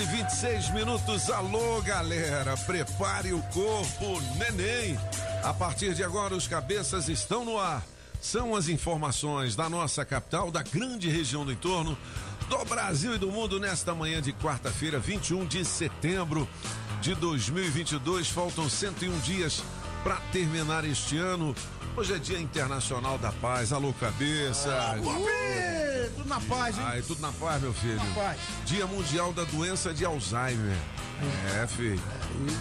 E 26 minutos. Alô, galera, prepare o corpo, neném. A partir de agora, os cabeças estão no ar. São as informações da nossa capital, da grande região do entorno, do Brasil e do mundo nesta manhã de quarta-feira, 21 de setembro de 2022. Faltam 101 dias para terminar este ano. Hoje é Dia Internacional da Paz. Alô, cabeça. Ih, tudo na paz, hein? Ai, tudo na paz, meu filho. Na paz. Dia Mundial da Doença de Alzheimer. É, filho.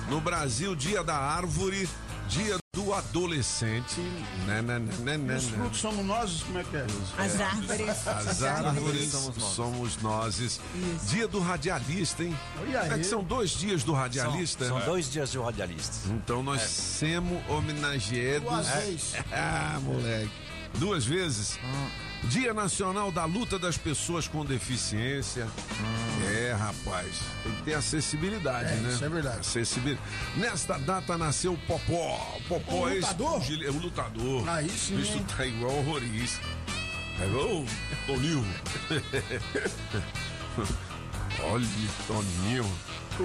No Brasil, Dia da Árvore, Dia do Adolescente. Né, né, né, né, né, Os né. frutos somos nós, como é que é? As árvores. As árvores somos nós. Dia do radialista, hein? Olha É que são dois dias do radialista. São né? dois dias de radialistas. Então nós semos homenageados. Duas vezes. Ah, moleque. Duas vezes. Dia Nacional da Luta das Pessoas com Deficiência. É, rapaz. Tem que ter acessibilidade, É, né? isso é verdade. Acessibilidade. Nesta data nasceu o Popó. O Popó O é esse lutador? pugile- É o lutador. Aí sim, O bicho tá igual horrorista. É igual o Toninho. Olha, Toninho.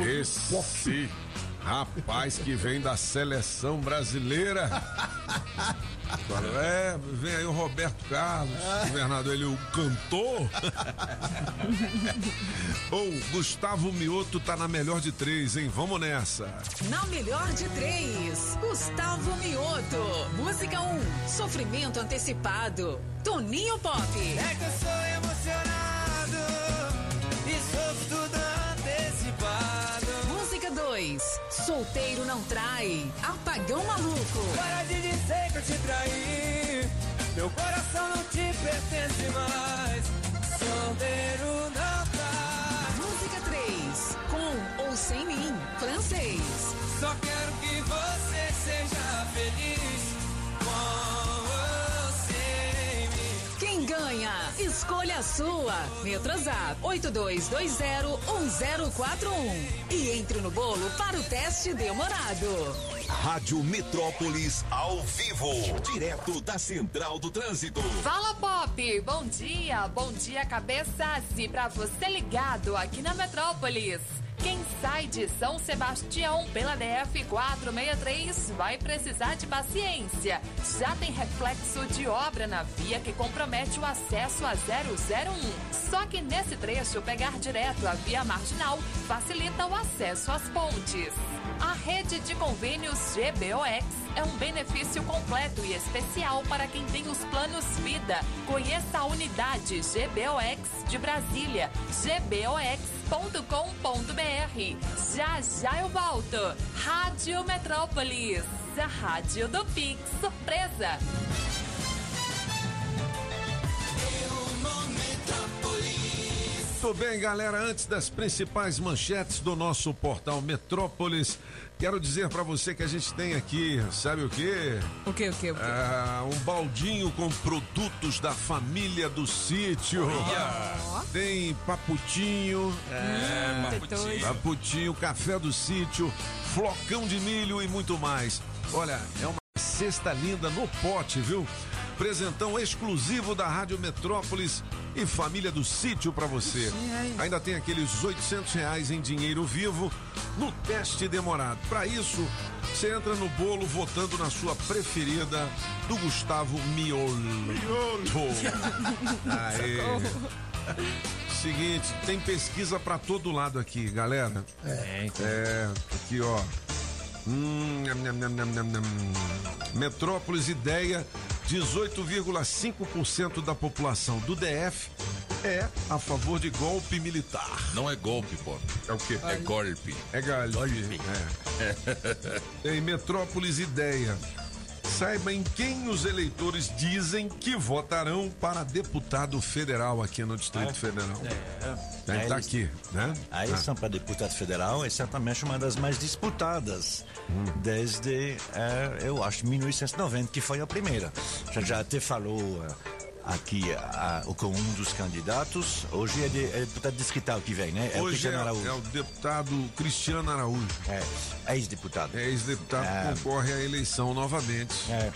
Esse rapaz que vem da seleção brasileira. É, vem aí o Roberto Carlos, governador, ele o cantor. Ou Gustavo Mioto tá na melhor de três, hein? Vamos nessa. Na melhor de três, Gustavo Mioto. Música 1, um, Sofrimento Antecipado. Toninho Pop. É que eu sou emocionado e sofro tudo antecipado. Música 2, Solteiro Não Trai. Apagão Maluco. Para de dizer que eu te traí. Meu coração não te pertence mais. Solteiro não tá. Música 3, Com ou Sem Mim. Francês. Só quero que você seja feliz. Escolha a sua. Metrozap 82201041. E entre no bolo para o teste demorado. Rádio Metrópolis ao vivo. Direto da Central do Trânsito. Fala Pop, bom dia, bom dia cabeças e pra você ligado aqui na Metrópolis. Quem sai de São Sebastião pela DF 463 vai precisar de paciência. Já tem reflexo de obra na via que compromete o acesso a 001. Só que nesse trecho, pegar direto a via marginal facilita o acesso às pontes. A rede de convênios GBOX é um benefício completo e especial para quem tem os planos Vida. Conheça a unidade GBOX de Brasília, gbox.com.br. Já já eu volto. Rádio Metrópolis, a rádio do Pix Surpresa. Muito bem, galera. Antes das principais manchetes do nosso portal Metrópolis, quero dizer pra você que a gente tem aqui, sabe o quê? O que, o que, o que? Ah, um baldinho com produtos da família do sítio. Tem paputinho, É, Tetões. paputinho, café do sítio, flocão de milho e muito mais. Olha, é uma cesta linda no pote, viu? Presentão exclusivo da Rádio Metrópolis e família do sítio para você. Ainda tem aqueles 800 reais em dinheiro vivo no teste demorado. Para isso, você entra no bolo votando na sua preferida do Gustavo Miolo. Miolo. Aê. Seguinte, tem pesquisa para todo lado aqui, galera. É, então. É, aqui ó. Hum, nham, nham, nham. Metrópolis Ideia, 18,5% da população do DF é a favor de golpe militar. Não é golpe, pô. É o quê? É golpe. É golpe. É. Em Metrópolis Ideia. Saiba em quem os eleitores dizem que votarão para deputado federal aqui no Distrito Federal. É. É, Tá eles- aqui, né? A eleição para deputado federal é certamente uma das mais disputadas desde, eh, eu acho, 1990, que foi a primeira. Já, já até falou aqui ah, com um dos candidatos. Hoje é, de, é deputado distrital que vem, né? É o Hoje é, Cristiano Araújo. é o deputado Cristiano Araújo. É, ex-deputado. É ex-deputado É. que concorre à eleição novamente. É.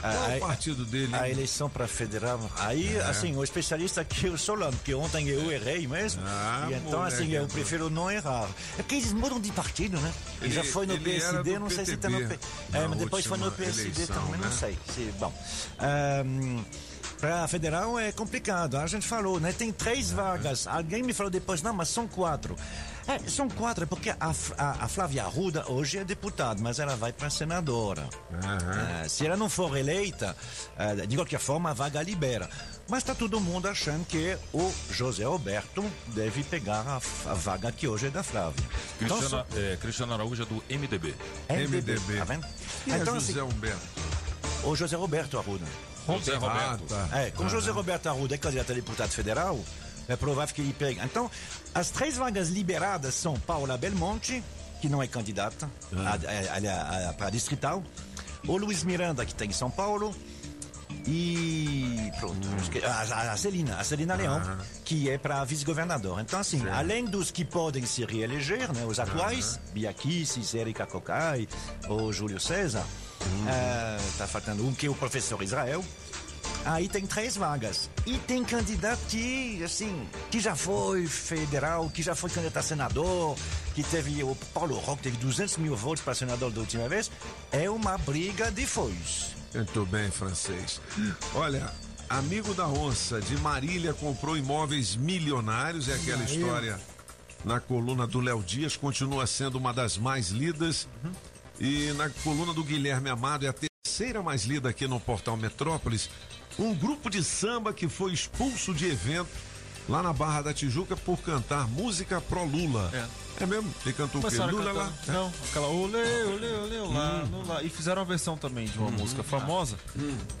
Qual é A- o partido dele? A eleição para federal. Aí, É. assim, o especialista que eu sou lá, porque ontem eu errei mesmo. Ah, e então, moleque, assim, eu então. prefiro não errar. É porque eles mudam de partido, né? Ele, Ele- já foi no PSD, não sei se está no. PTB, É, mas depois foi no PSD eleição, também, né? não sei. Se, bom. Para federal é complicado, a gente falou, né? Tem três vagas. Alguém me falou depois, não, mas são quatro. É, são quatro, porque a, a, a Flávia Arruda hoje é deputada, mas ela vai para senadora. É, se ela não for eleita, é, de qualquer forma, a vaga libera. Mas está todo mundo achando que o José Roberto deve pegar a, a vaga que hoje é da Flávia. Então, Cristiano, é, Cristiano Araújo é do MDB. MDB. Tá vendo? E é Então, José assim, Humberto? o José Roberto Arruda. José Roberto. Ah, tá. É, com José Roberto Arruda é candidato a deputado federal, é provável que ele pegue. Então, as três vagas liberadas são Paula Belmonte, que não é candidata Ah. para distrital, o Luiz Miranda, que está em São Paulo, e pronto, a, Celina, a Celina Leão, Ah. que é para vice-governador. Então, assim, além dos que podem se reeleger, né, os atuais, Bia Kicis, Erika Cocai, ou Júlio César, está faltando um que é o professor Israel. Aí tem três vagas. E tem candidato que, assim, que já foi federal, que já foi candidato a senador, que teve, o Paulo Roque teve 200 mil votos para senador da última vez. É uma briga de foice. Muito bem, francês. Olha, amigo da onça de Marília comprou imóveis milionários, é aquela história na coluna do Léo Dias, continua sendo uma das mais lidas. E na coluna do Guilherme Amado é a terceira mais lida aqui no portal Metrópolis. Um grupo de samba que foi expulso de evento lá na Barra da Tijuca por cantar música pro Lula. É, mesmo? Ele cantou o quê? Lula lá? Não, aquela olê, olê, olê, lá, Hum. lá. E fizeram uma versão também de uma música famosa.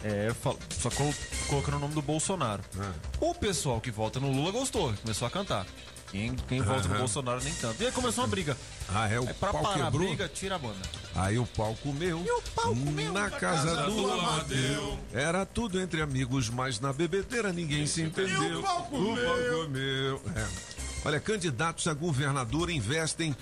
É, fal- só colo- colocando o nome do Bolsonaro. É. O pessoal que vota no Lula gostou, começou a cantar. Quem, quem no Aham. Bolsonaro nem tanto. E aí começou uma briga. Ah, é o Aí pra pau parar quebrou? a briga, tira a banda. Aí o pau comeu. E o pau comeu na casa do Amadeu. Era tudo entre amigos, mas na bebedeira ninguém se entendeu. o pau comeu. comeu. É. Olha, candidatos a governador investem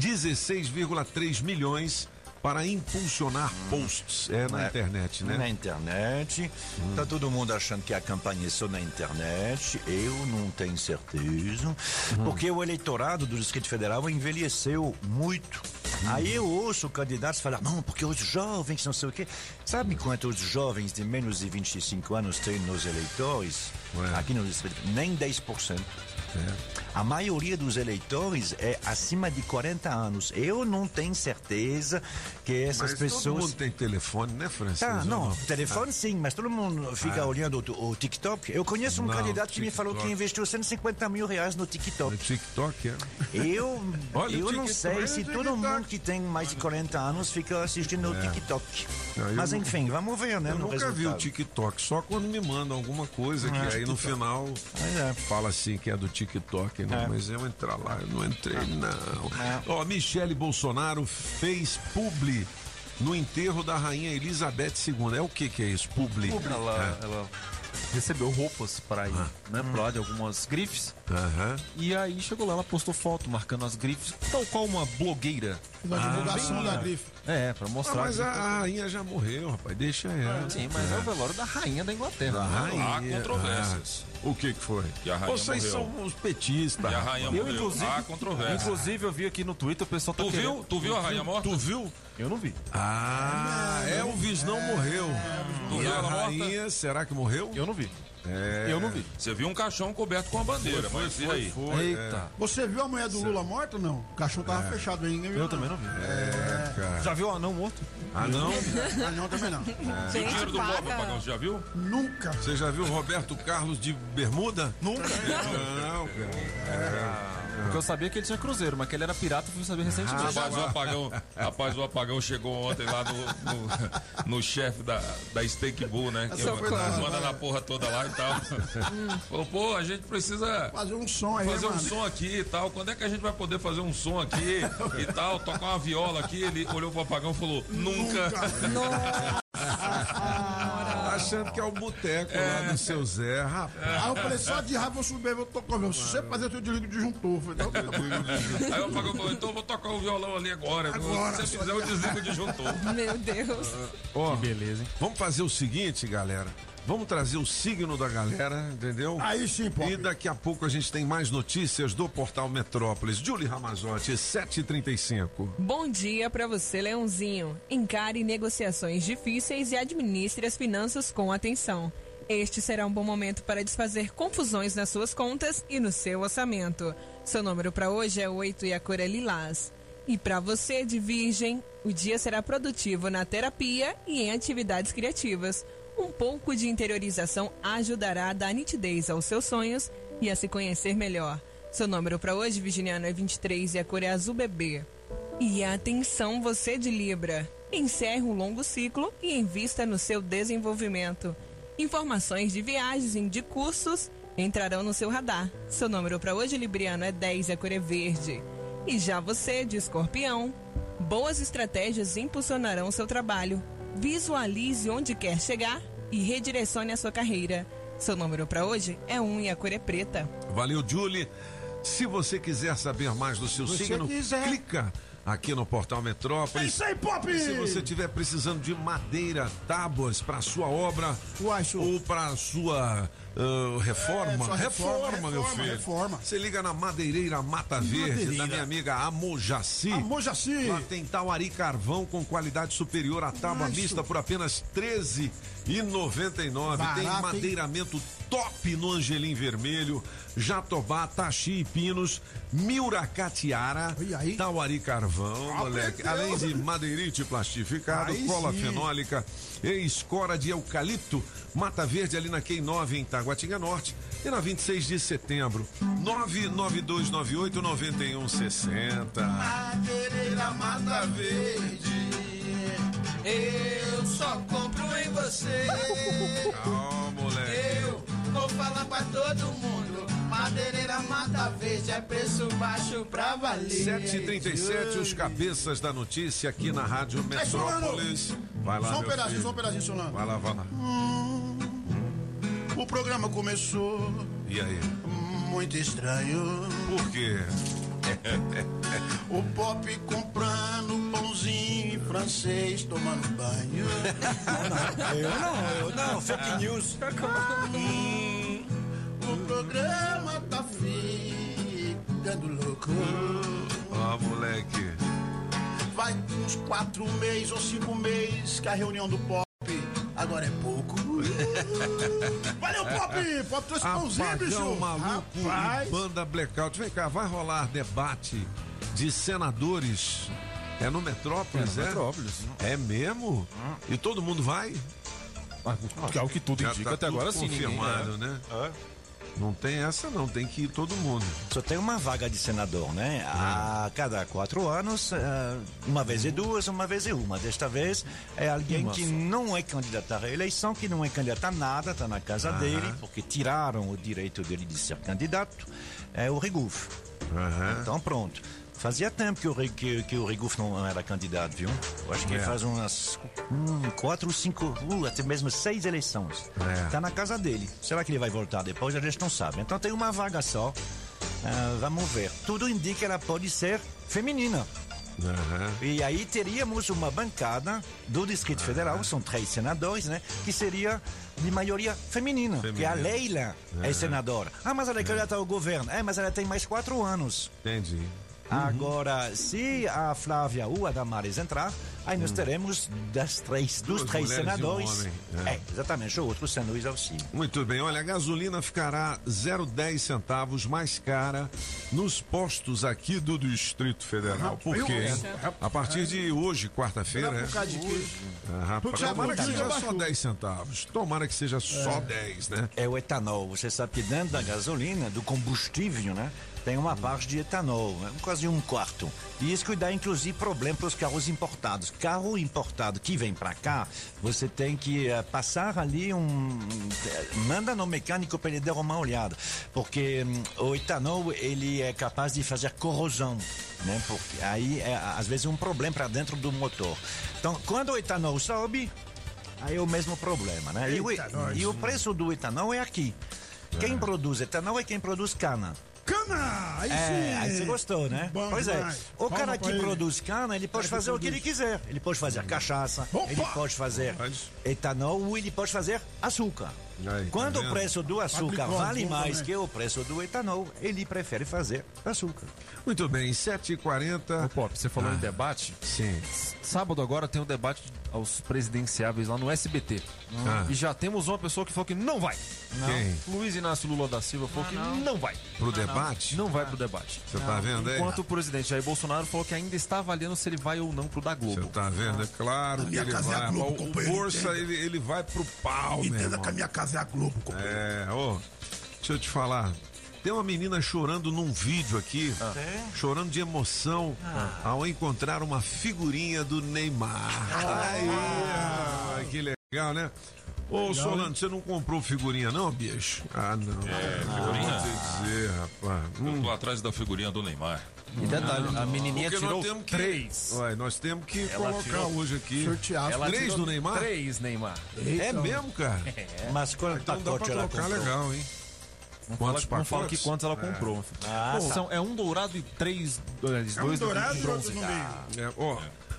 16,3 milhões para impulsionar posts. É na É. internet, né? Na internet. Tá todo mundo achando que a campanha é só na internet. Eu não tenho certeza. Porque o eleitorado do Distrito Federal envelheceu muito. Aí eu ouço candidatos falar, não, porque os jovens não sei o quê. Sabe quantos jovens de menos de 25 anos tem nos eleitores? Ué. Aqui no Distrito Nem 10%. A maioria dos eleitores é acima de 40 anos. Eu não tenho certeza que essas Mas pessoas. todo mundo tem telefone, né, Francisco? Tá, não, telefone sim, mas todo mundo fica Ah. olhando o, o TikTok. Eu conheço um Não, candidato que me falou que TikTok. investiu 150 mil reais no TikTok. No TikTok, é. Eu, Olha, eu não TikTok, sei se todo TikTok. mundo que tem mais de 40 anos fica assistindo o É. TikTok. Não, Mas não- enfim, vamos ver, né? Eu nunca vi o resultado. TikTok, só quando me mandam alguma coisa, que Ah, aí no TikTok. final é. fala assim que é do TikTok, né? É. Mas eu entrar lá, eu não entrei, não. É. Ó, Michele Bolsonaro fez publi no enterro da rainha Elizabeth II. É o que que é isso? Publi. Ela, É. ela recebeu roupas para ir, Ah. né? Pra lá de algumas grifes. Aham. E aí chegou lá, ela postou foto marcando as grifes, tal qual uma blogueira. Da divulgação bem- da grife. É, pra Ah, mostrar. mas que- a a rainha já morreu, rapaz. Deixa ela. Sim, mas é o velório da rainha da Inglaterra. Da rainha. Há controvérsias. Ah, o que que foi? Que a rainha Vocês morreu. são os petistas. E a rainha Eu, morreu. inclusive, Há controvérsias. inclusive, eu vi aqui no Twitter o pessoal tá Tu querendo- viu? Tu viu a rainha morta? Tu viu? Eu não vi. Ah, Elvis não morreu. Tu viu a ela morta? rainha, será que morreu? Eu não vi. É. Eu não vi. Você viu um caixão coberto com a bandeira, Foi, foi, foi. Eita. Você viu a mulher do Lula morta ou não? O caixão tava fechado ainda. Eu também não vi. É, cara. Já viu o anão morto? Ah, não? Ah, também não. O Gente, dinheiro do Bob, paga. Pagão, você já viu? Nunca. Você já viu o Roberto Carlos de bermuda? Nunca. Não, cara. Porque eu sabia que ele tinha cruzeiro, mas que ele era pirata, eu fui saber recentemente. Rapaz, o apagão, rapaz, o apagão chegou ontem lá no, no, no chefe da, da Steak Bull, né? Que Socorro. manda na porra toda lá e tal. Falou, pô, a gente precisa Fazer um som aí, fazer um mano. som aqui e tal. Quando é que a gente vai poder fazer um som aqui e tal? Tocar uma viola aqui. Ele olhou pro apagão e falou, nunca. Achando que é o boteco lá do seu Zé, rapaz. Aí eu falei, só de raiva eu vou subir, vou tocar o violão. Se você fazer, eu desligo o disjuntor. Eu Falei. Aí o apagão falou, então eu vou tocar o violão ali agora. Agora, Se você fizer, eu desligo o disjuntor. Meu Deus. Ó, Beleza, hein? vamos fazer o seguinte, galera. Vamos trazer o signo da galera, entendeu? Aí sim, pô. E daqui a pouco a gente tem mais notícias do Portal Metrópolis. Julie Ramazotti, 7h35. Bom dia para você, Leãozinho. Encare negociações difíceis e administre as finanças com atenção. Este será um bom momento para desfazer confusões nas suas contas e no seu orçamento. Seu número para hoje é 8 e a cor é lilás. E para você de Virgem, o dia será produtivo na terapia e em atividades criativas. Um pouco de interiorização ajudará a dar nitidez aos seus sonhos e a se conhecer melhor. Seu número para hoje, Virginiano, é 23 e a cor é azul bebê. E atenção, você de Libra. Encerre um longo ciclo e invista no seu desenvolvimento. Informações de viagens e de cursos entrarão no seu radar. Seu número para hoje, Libriano, é 10 e a cor é verde. E já você, de escorpião, boas estratégias impulsionarão seu trabalho. Visualize onde quer chegar e redirecione a sua carreira. Seu número para hoje é 1 e a cor é preta. Valeu, Julie. Se você quiser saber mais do seu Você signo, quiser. clica aqui no Portal É Metrópolis. isso aí, Pop! E se você estiver precisando de madeira, tábuas para sua obra ou para sua Uh, reforma? É, reforma, reforma, meu reforma, filho. Reforma. Você liga na Madeireira Mata Verde, tá da minha amiga Amojaci. Amojaci. Lá tem tawari carvão com qualidade superior à tábua vista mista por apenas 13 e 99. Barato, Tem madeiramento hein? top no Angelim Vermelho, Jatobá, Taxi e Pinos, Miuracatiara, Tauari Carvão, ah, moleque, além de madeirite plastificado, aí cola sim. fenólica e escora de eucalipto, Mata Verde ali na Q9 em Taguatinga Norte e na 26 de setembro. 992989160. Madeireira Mata Verde eu só compro em você. Calma, moleque. Eu vou falar pra todo mundo. Madeireira Mata Verde é preço baixo pra valer. 7h37, os cabeças da notícia aqui na Rádio Metrópolis. Vai lá, Só um meu pedacinho, filho. só um pedacinho, Solano. Vai lá, vai lá. O programa começou E aí? muito estranho. Por quê? O Pop francês, tomando banho. Eu não, eu não, fake news. O programa tá ficando louco. Ó, moleque. Vai uns quatro meses ou cinco meses que a reunião do Pop agora é pouco. Valeu, Pop! Pop trouxe pãozinho, bicho. Maluco Rapaz. e banda blackout. Vem cá, vai rolar debate de senadores. É no Metrópolis, É é? no Metrópolis. É mesmo? E todo mundo vai? Que é o que tudo Já indica tá até tudo agora sim. ninguém- confirmado, né? Não tem essa não, tem que ir todo mundo. Só tem uma vaga de senador, né? A cada quatro anos, eh, uma vez é duas, uma vez é uma. Desta vez é alguém Uma que só. não é candidato à reeleição, que não é candidato a nada, está na casa dele, porque tiraram o direito dele de ser candidato, é o Riguf. Aham. Então pronto. Fazia tempo que o, que, que o não era candidato, viu? Eu acho que É. faz umas hum, quatro, cinco, uh, até mesmo seis eleições. É. Tá na casa dele. Será que ele vai voltar depois? A gente não sabe. Então tem uma vaga só. Ah, vamos ver. Tudo indica que ela pode ser feminina. E aí teríamos uma bancada do Distrito Federal, são três senadores, né? Que seria de maioria feminina. Que a Leila é Aham. senadora. Ah, mas ela é candidata ao governo. É, mas ela tem mais quatro anos. Entendi. Agora, se a Flávia ou a Damares entrar, aí nós teremos das três, dos Duas três e um senadores. homem, é. É, exatamente, o outro sendo o Isauci. Muito bem, olha, a gasolina ficará 0,10 centavos mais cara nos postos aqui do Distrito Federal. Por quê? A partir de hoje, quarta-feira, é? sabe Tomara por que seja só Abaixou. 10 centavos. Tomara que seja só 10, né? É o etanol. Você sabe que dentro da gasolina, do combustível, né? Tem uma parte de etanol, né, quase um quarto. E isso que dá, inclusive, problema para os carros importados. Carro importado que vem para cá, você tem que eh, passar ali um. eh, Manda no mecânico para ele dar uma olhada. Porque hum, o etanol, ele é capaz de fazer corrosão. Né? Porque aí, é, às vezes, é um problema para dentro do motor. Então, quando o etanol sobe, Aí é o mesmo problema, né? E o, e o preço do etanol é aqui. Quem produz etanol é quem produz cana. Cana! Aí É, sim! aí você gostou, né? Bom pois é. O Palma cara que ele. produz cana, ele pode fazer o que ele quiser. Ele pode fazer cachaça, Opa! ele pode fazer etanol ou ele pode fazer açúcar. Aí, tá Quando o vendo? preço do açúcar Fabricou vale mais né? que o preço do etanol, ele prefere fazer açúcar. Muito bem, 7h40. Ô, Pop, você falou Ah. em debate. Sim. Sábado agora tem o debate aos presidenciáveis lá no SBT. Ah. E já temos uma pessoa que falou que não vai. Quem? Luiz Inácio Lula da Silva falou que não, vai. Pro debate? Não vai pro debate. Você tá vendo aí? Enquanto o presidente Jair Bolsonaro falou que ainda está avaliando se ele vai ou não pro da Globo. Você tá vendo? É claro A que minha ele casa é a vai. Globo, o Força, ele, ele vai pro pau, Entenda irmão. que a minha casa é a Globo, companheiro. É, ô, deixa eu te falar. Tem uma menina chorando num vídeo aqui, chorando de emoção ao encontrar uma figurinha do Neymar. Aí, ah, que legal, né? Ô, Solano, você não comprou figurinha não, bicho? Ah, não. É, Vou figurinha? te dizer, rapaz. Eu tô atrás da figurinha do Neymar. E detalhe, a menininha Porque tirou nós temos que, três. Ué, nós temos que Ela colocar tirou- hoje aqui. Sortear. Ela Três do Neymar? Três Neymar. É mesmo, cara? Mas quanto Então dá pra pacote trocar legal, hein? Não Quantos fala, não fala que quantos ela comprou. meu filho. Ah, Pô, tá. são- é um dourado e três. Dois, É um dois dourado e outro bronze. no meio. É, ó,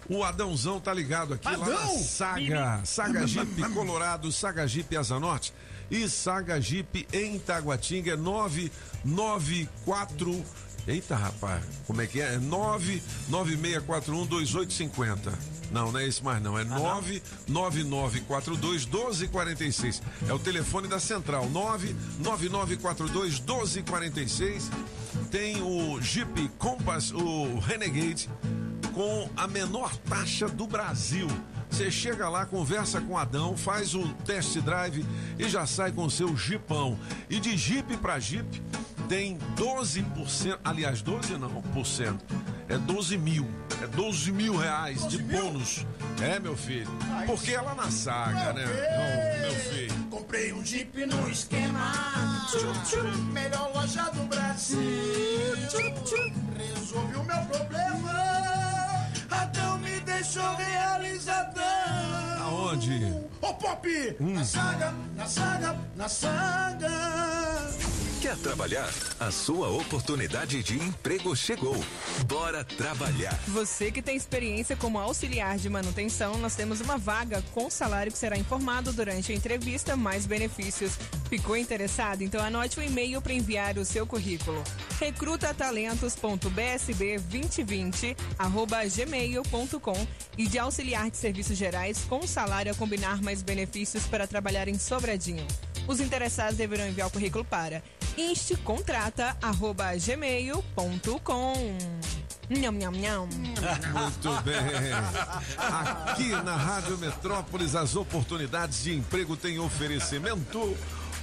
o Adãozão tá ligado aqui lá na Adão? Saga, Saga Jeep Colorado, Saga Jeep Asa Norte e Saga Jeep em Taguatinga é 994 Eita, rapaz, como é que é? É 996412850. Não, não é esse mais não, é 999421246. É o telefone da central, 999421246. Tem o Jeep Compass, o Renegade com a menor taxa do Brasil. Você chega lá, conversa com Adão, faz o test drive e já sai com o seu Jeepão. E de Jeep para Jeep tem 12%, aliás, 12 não, por cento. É 12 mil. É 12 mil reais de bônus. É, meu filho. Porque é lá na saga, né? Não, meu filho. Comprei um Jeep no esquema. Tchum, tchum, melhor loja do Brasil. Tchum, resolvi o meu problema. Adão me deixou realizadão. Aonde? Ô Pop! Na saga, na saga, na saga. Quer trabalhar? A sua oportunidade de emprego chegou. Bora trabalhar. Você que tem experiência como auxiliar de manutenção, nós temos uma vaga com salário que será informado durante a entrevista, mais benefícios. Ficou interessado? Então anote o e-mail para enviar o seu currículo. recrutatalentos.bsb2020@gmail.com e de auxiliar de serviços gerais com salário a combinar mais benefícios para trabalhar em Sobradinho. Os interessados deverão enviar o currículo para instecontrata@gmail.com. Nham, nham, nham. Muito bem. Aqui na Rádio Metrópolis, as oportunidades de emprego têm oferecimento.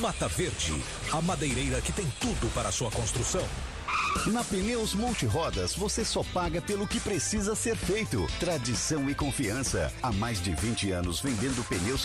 Mata Verde, a madeireira que tem tudo para sua construção. Na Pneus Multirodas, você só paga pelo que precisa ser feito. Tradição e confiança. Há mais de 20 anos vendendo pneus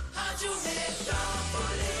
Rádio Metrópolis.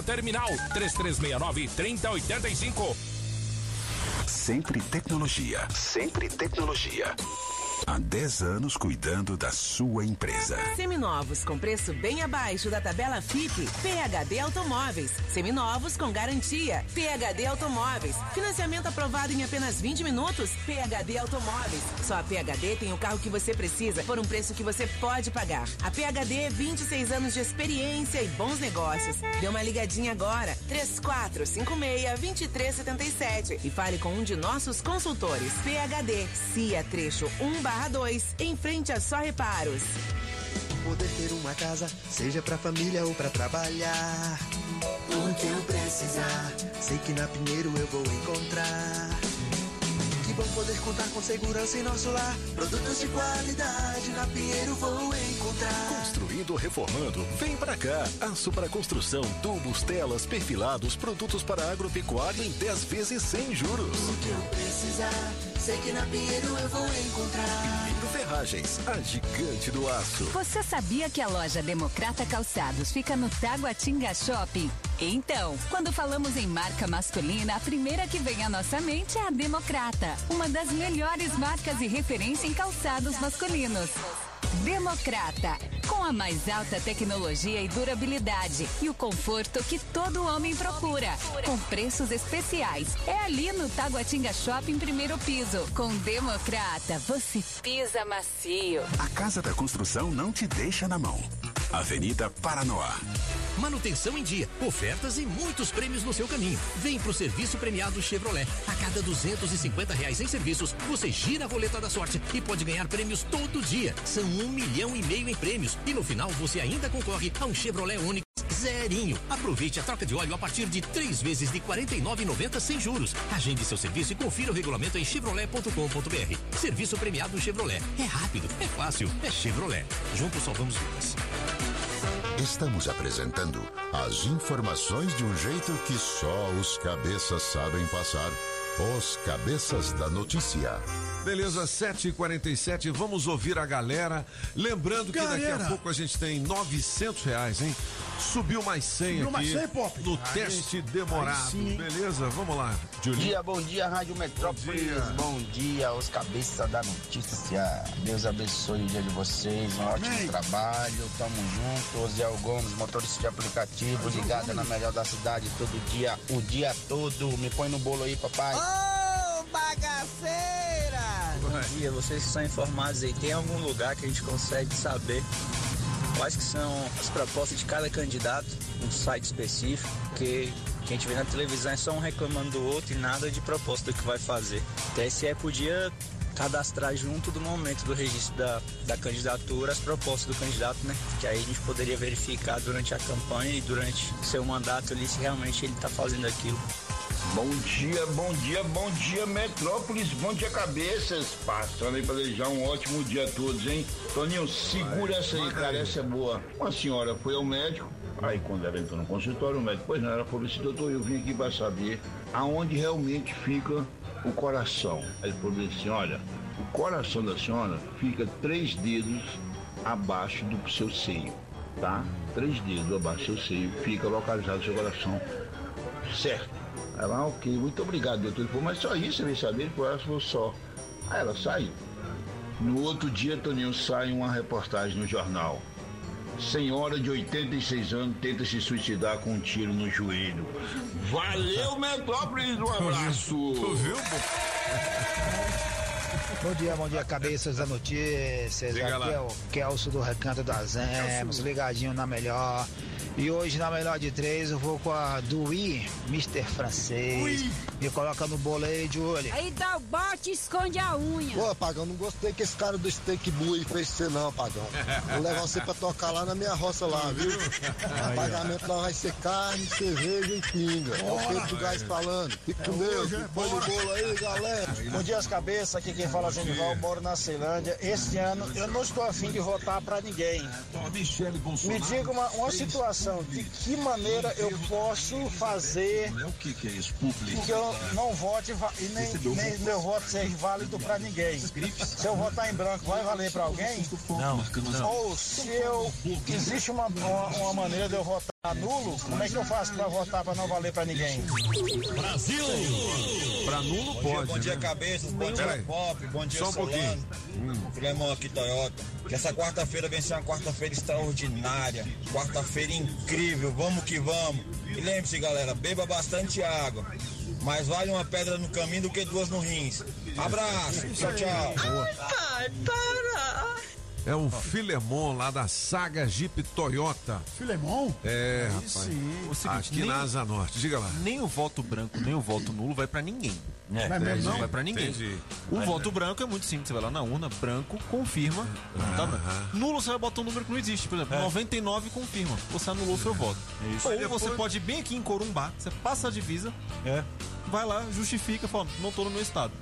terminal 3369 3085. Sempre tecnologia. Sempre tecnologia. Há 10 anos cuidando da sua empresa. Seminovos com preço bem abaixo da tabela FIP. PHD Automóveis. Seminovos com garantia. PHD Automóveis. Financiamento aprovado em apenas 20 minutos. PHD Automóveis. Só a PHD tem o carro que você precisa por um preço que você pode pagar. A PHD, 26 anos de experiência e bons negócios. Dê uma ligadinha agora. 3456-2377 e fale com um de nossos consultores. PHD, CIA Trecho 1 barra 2, em frente a Só Reparos. Poder ter uma casa, seja pra família ou pra trabalhar. O que eu precisar, sei que na Pinheiro eu vou encontrar. Que bom poder contar com segurança em nosso lar. Produtos de qualidade na Pinheiro vou encontrar. Construindo ou reformando, vem pra cá. Aço para construção, tubos, telas, perfilados, produtos para agropecuária em 10 vezes sem juros. O que eu precisar, sei que na Pinheiro eu vou encontrar. Pinheiro Ferragens, a gigante do aço. Você sabia que a loja Democrata Calçados fica no Taguatinga Shopping? Então, quando falamos em marca masculina, a primeira que vem à nossa mente é a Democrata, uma das melhores marcas e referência em calçados masculinos. Democrata, com a mais alta tecnologia e durabilidade e o conforto que todo homem procura, com preços especiais. É ali no Taguatinga Shopping, primeiro piso. Com Democrata, você pisa macio. A Casa da Construção não te deixa na mão. Avenida Paranoá. Manutenção em dia, ofertas e muitos prêmios no seu caminho. Vem pro serviço premiado Chevrolet. A cada 250 reais em serviços, você gira a roleta da sorte e pode ganhar prêmios todo dia. São um milhão e meio em prêmios. E no final você ainda concorre a um Chevrolet Onix zerinho. Aproveite a troca de óleo a partir de três vezes de R$ 49,90 sem juros. Agende seu serviço e confira o regulamento em chevrolet.com.br. Serviço premiado Chevrolet. É rápido, é fácil, é Chevrolet. Juntos salvamos vidas. Estamos apresentando as informações de um jeito que só os cabeças sabem passar. Os cabeças da notícia. Beleza, 7h47, vamos ouvir a galera. Lembrando que daqui a pouco a gente tem 900 reais, hein? Subiu mais 100 Subiu aqui. mais 100, Pop? No Aí teste demorado. Beleza? Vamos lá. Bom dia, bom dia, Rádio Metrópolis. Bom dia, aos cabeças da notícia. Deus abençoe o dia de vocês, um ótimo trabalho. Tamo junto. Osiel Gomes, motorista de aplicativo, ligada na melhor da cidade todo dia, o dia todo. Me põe no bolo aí, papai. Ô, bagaceira! Bom dia, vocês são informados aí, tem algum lugar que a gente consegue saber quais que são as propostas de cada candidato, um site específico, que a gente vê na televisão é só um reclamando do outro e nada de proposta do que vai fazer. O TSE podia cadastrar junto do momento do registro da, da candidatura as propostas do candidato, né? Que aí a gente poderia verificar durante a campanha e durante seu mandato ali se realmente ele está fazendo aquilo. Bom dia, bom dia, bom dia, Metrópolis, bom dia, cabeças. Passando aí pra desejar um ótimo dia a todos, hein? Toninho, segura essa aí, cara, essa é boa. Uma senhora foi ao médico, aí quando ela entrou no consultório, o médico, pois não, ela falou assim, doutor, eu vim aqui pra saber aonde realmente fica o coração. Aí ele falou assim, olha, o coração da senhora fica três dedos abaixo do seu seio, tá? Três dedos abaixo do seu seio, fica localizado o seu coração. Certo. Ela, ah, ok, muito obrigado, doutor. Ele falou, mas só isso, você veio saber? Ele falou, ela falou só. Aí ela saiu. No outro dia, Toninho, sai uma reportagem no jornal. Senhora de 86 anos tenta se suicidar com um tiro no joelho. Valeu, Metrópolis, um abraço. Tu viu, Bom dia, bom dia, cabeças da notícias. Diga Aqui é o Kelso do Recanto das Emos, ligadinho na melhor. E hoje na melhor de três eu vou com a Dui, Mr. Francês. Me coloca no bolo aí de olho. Aí dá o bote e esconde a unha. Pô, Pagão, não gostei que esse cara do Steak Blue fez você não, Pagão. Vou levar você pra tocar lá na minha roça lá, viu? O pagamento lá vai ser carne, cerveja e pinga. É o Pedro do Gás falando. Fique com Deus. Põe no bolo aí, galera. Bom dia, as cabeças. Aqui quem fala é Genival, moro na Ceilândia. Esse ano eu não estou afim de votar pra ninguém. Me diga uma, uma situação, de que maneira eu posso fazer O que, que é isso? Público. que eu não vote e nem, nem meu voto seja válido pra ninguém. Se eu votar em branco, vai valer pra alguém? Não. Ou se eu. Existe uma, uma, uma maneira de eu votar nulo, como é que eu faço pra votar pra não valer pra ninguém? Brasil! Pra nulo Bom pode. dia, bom dia, né? cabeças, bom Peraí. dia, Pop, bom dia, Só um pouquinho. Solano. Filemão aqui, Toyota. Que essa quarta-feira vem ser uma quarta-feira extraordinária, quarta-feira incrível, vamos que vamos. E lembre-se, galera, beba bastante água. Mais vale uma pedra no caminho do que duas no rins. Abraço, tchau, tchau. Ai, para! É o Filemon lá da saga Jeep Toyota. Filemon? É, Aí rapaz. sim. O seguinte, Aqui nem- na Asa Norte. Diga lá. Nem o voto branco, nem o voto nulo vai pra ninguém. É, Não vai pra ninguém. entendi. O Mas, voto né? branco é muito simples. Você vai lá na urna, branco, confirma. tá branco. Nulo você vai botar um número que não existe. Por exemplo, É. 99 confirma. Você anulou seu voto. Isso. Ou depois- você pode ir bem aqui em Corumbá, você passa a divisa, vai lá, justifica, fala, não tô no meu estado.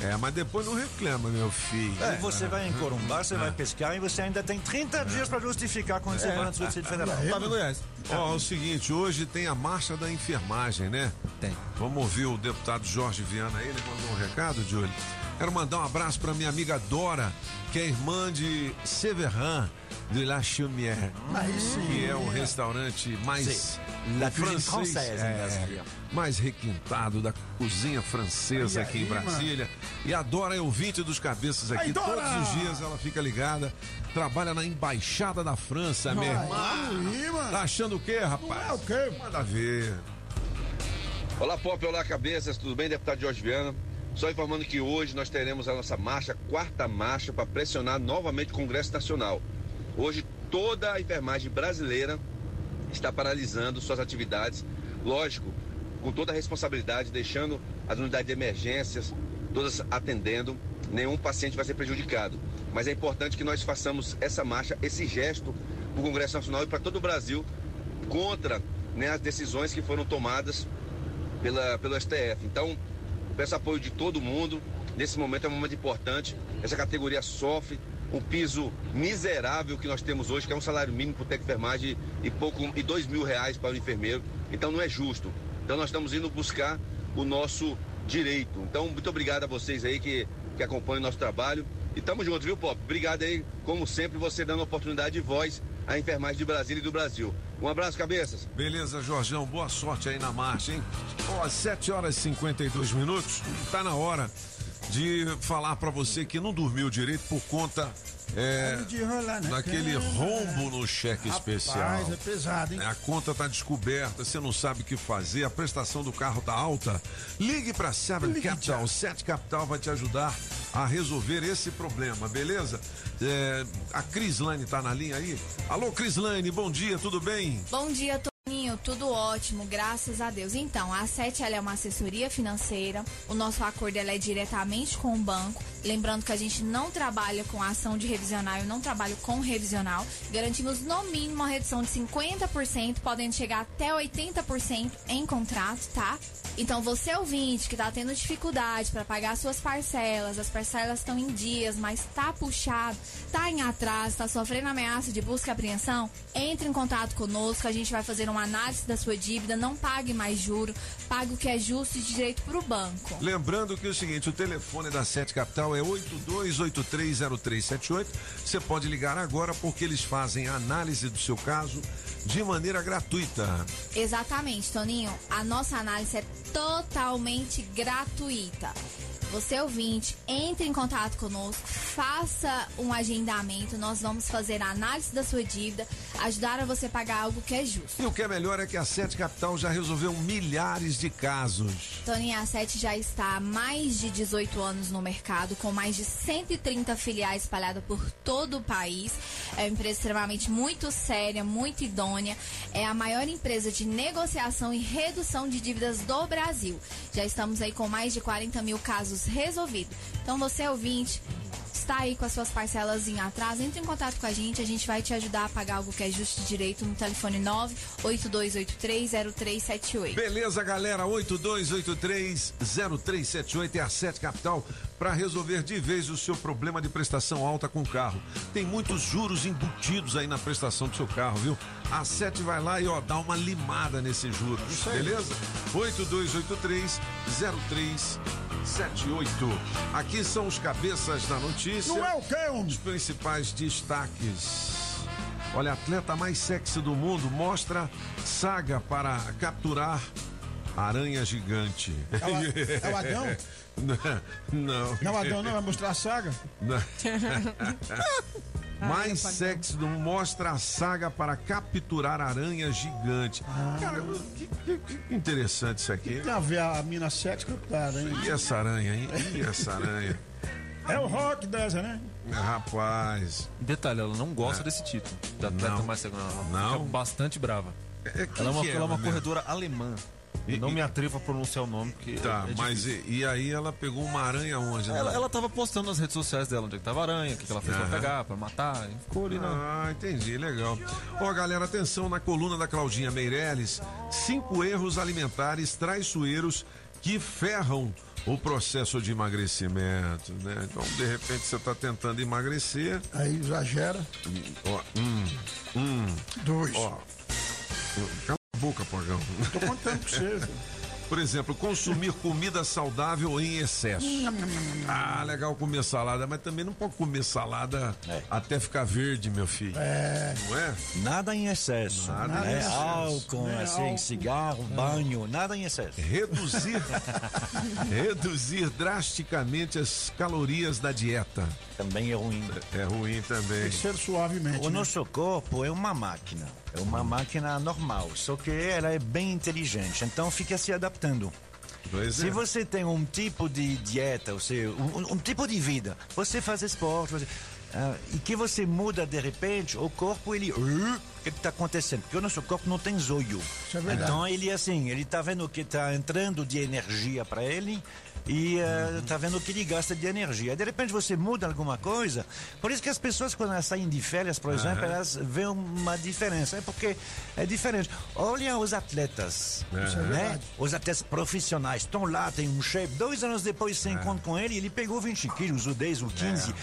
É, mas depois não reclama, meu filho. Aí você vai em Corumbá, você vai pescar e você ainda tem 30 dias para justificar quando você É. vai no Distrito Federal. Tá vendo, Goiás? Ó, é o seguinte, hoje tem a marcha da enfermagem, né? Tem. Vamos ouvir o deputado Jorge Viana aí, ele mandou um recado, Júlio. Quero mandar um abraço pra minha amiga Dora, que é irmã de Severin de La Chumière, que é o restaurante mais Sim. La cuisine française, em Brasília. mais requintado da cozinha francesa Aí aqui em Brasília. E a Dora é ouvinte dos cabeças aqui. Aí! Todos os dias ela fica ligada. Trabalha na Embaixada da França, minha irmã. Tá achando o quê, rapaz? É o quê? Manda ver. Olá, Pop, olá, cabeças, tudo bem, deputado Jorge Viana? Só informando que hoje nós teremos a nossa marcha, a quarta marcha, para pressionar novamente o Congresso Nacional. Hoje, toda a enfermagem brasileira está paralisando suas atividades, lógico, com toda a responsabilidade, deixando as unidades de emergências todas atendendo, nenhum paciente vai ser prejudicado. Mas é importante que nós façamos essa marcha, esse gesto para o Congresso Nacional e para todo o Brasil contra né, as decisões que foram tomadas pela, pelo STF. Então, peço apoio de todo mundo. Nesse momento é um momento importante. Essa categoria sofre um piso miserável que nós temos hoje, que é um salário mínimo para o técnico e pouco e dois mil reais para o enfermeiro. Então não é justo. Então nós estamos indo buscar o nosso direito. Então muito obrigado a vocês aí que, que acompanham o nosso trabalho. E tamo junto, viu, Pop? Obrigado aí, como sempre, você dando oportunidade de voz à enfermagem de Brasília e do Brasil. Um abraço, cabeças. Beleza, Jorgão, boa sorte aí na marcha, hein? Ó, 7 horas e 52 minutos, tá na hora de falar pra você que não dormiu direito por conta é, na daquele cama. rombo no cheque especial. Rapaz, é pesado, hein? A conta tá descoberta, você não sabe o que fazer, a prestação do carro tá alta. Ligue para Seven Capital. Sete Capital vai te ajudar a resolver esse problema, beleza? É, a Crislane tá na linha aí? Alô, Crislane, bom dia, tudo bem? Bom dia, Toninho. Toninho, tudo ótimo, graças a Deus. Então, a Sete é uma assessoria financeira. O nosso acordo é diretamente com o banco. Lembrando que a gente não trabalha com ação de revisional, eu não trabalho com revisional. Garantimos no mínimo uma redução de 50%, podendo chegar até 80% em contrato, tá? Então, você ouvinte que está tendo dificuldade para pagar suas parcelas, as parcelas estão em dias, mas está puxado, está em atraso, está sofrendo ameaça de busca e apreensão, entre em contato conosco, a gente vai fazer uma análise da sua dívida, não pague mais juro, pague o que é justo e direito para o banco. Lembrando que é o seguinte, o telefone da Sete Capital é 82830378. Você pode ligar agora porque eles fazem a análise do seu caso de maneira gratuita. Exatamente, Toninho. A nossa análise é totalmente gratuita. Você ouvinte, entre em contato conosco, faça um agendamento, nós vamos fazer a análise da sua dívida, ajudar a você pagar algo que é justo. E o que é melhor é que a Sete Capital já resolveu milhares de casos. Toninho, a Sete já está há mais de 18 anos no mercado, com mais de 130 filiais espalhadas por todo o país. É uma empresa extremamente muito séria, muito idônea. É a maior empresa de negociação e redução de dívidas do Brasil. Já estamos aí com mais de 40 mil casos resolvidos. Então, você ouvinte, está aí com as suas parcelas em atraso, entre em contato com a gente, a gente vai te ajudar a pagar algo que é justo de direito no telefone 982830378. Beleza, galera? 82830378 é a Sete Capital para resolver de vez o seu problema de prestação alta com o carro. Tem muitos juros embutidos aí na prestação do seu carro, viu? A Sete vai lá e ó, dá uma limada nesses juros, beleza? 82830378. Aqui são os cabeças da notícia. Não é o quê, homem? Os principais destaques. Olha, atleta mais sexy do mundo mostra saga para capturar aranha gigante. É o- é o Adão? não. Não, Adão não vai mostrar a saga? Não. Mais sexy do mundo mostra a saga para capturar aranha gigante. Cara, que, que- que interessante isso aqui. Tem a ver a mina sexy com a aranha. E essa aranha, hein? E essa aranha? É o rock dessa, né? Rapaz. Detalhe, ela não gosta É. desse título. Da atleta Não. mais segura. Ela Não. fica bastante brava. É, ela é uma, que é ela é uma ela mesmo? corredora alemã. Eu não me atrevo a pronunciar o nome, porque. Tá, é- é mas e, e aí ela pegou uma aranha onde? Ela, ela tava postando nas redes sociais dela onde é que tava a aranha, o que, que ela fez Aham. pra pegar, pra matar. E ficou ali na. Ah, entendi, legal. Ó, galera, atenção na coluna da Claudinha Meirelles. Cinco erros alimentares traiçoeiros que ferram o processo de emagrecimento, né? Então, de repente, você tá tentando emagrecer. Aí exagera. Ó, hum, hum. Dois. Ó, cala a boca, porgão. Tô contando pra você. Por exemplo, consumir comida saudável em excesso. Ah, legal comer salada, mas também não pode comer salada até ficar verde, meu filho. É. Não é? Nada em excesso. Nada né? em excesso. Álcool, É, assim, álcool. cigarro, banho, nada em excesso. Reduzir, reduzir drasticamente as calorias da dieta. Também é ruim. É ruim também. Tem que ser suavemente. O né? nosso corpo é uma máquina, é uma máquina normal, só que ela é bem inteligente, então fica se adaptando. Se é. você tem um tipo de dieta, ou seja, um, um tipo de vida, você faz esporte, você, ah, e que você muda de repente, o corpo ele, "Uh, o que está acontecendo? Porque o nosso corpo não tem zóio. é então ele assim, ele está vendo que está entrando de energia para ele e está vendo que ele gasta de energia. De repente você muda alguma coisa. Por isso que as pessoas quando elas saem de férias, por exemplo, Aham. elas veem uma diferença. É porque é diferente. Olha os atletas, é né? Os atletas profissionais estão lá, tem um shape. Dois anos depois você encontra com ele, ele pegou 20 quilos, ou 10 ou 15.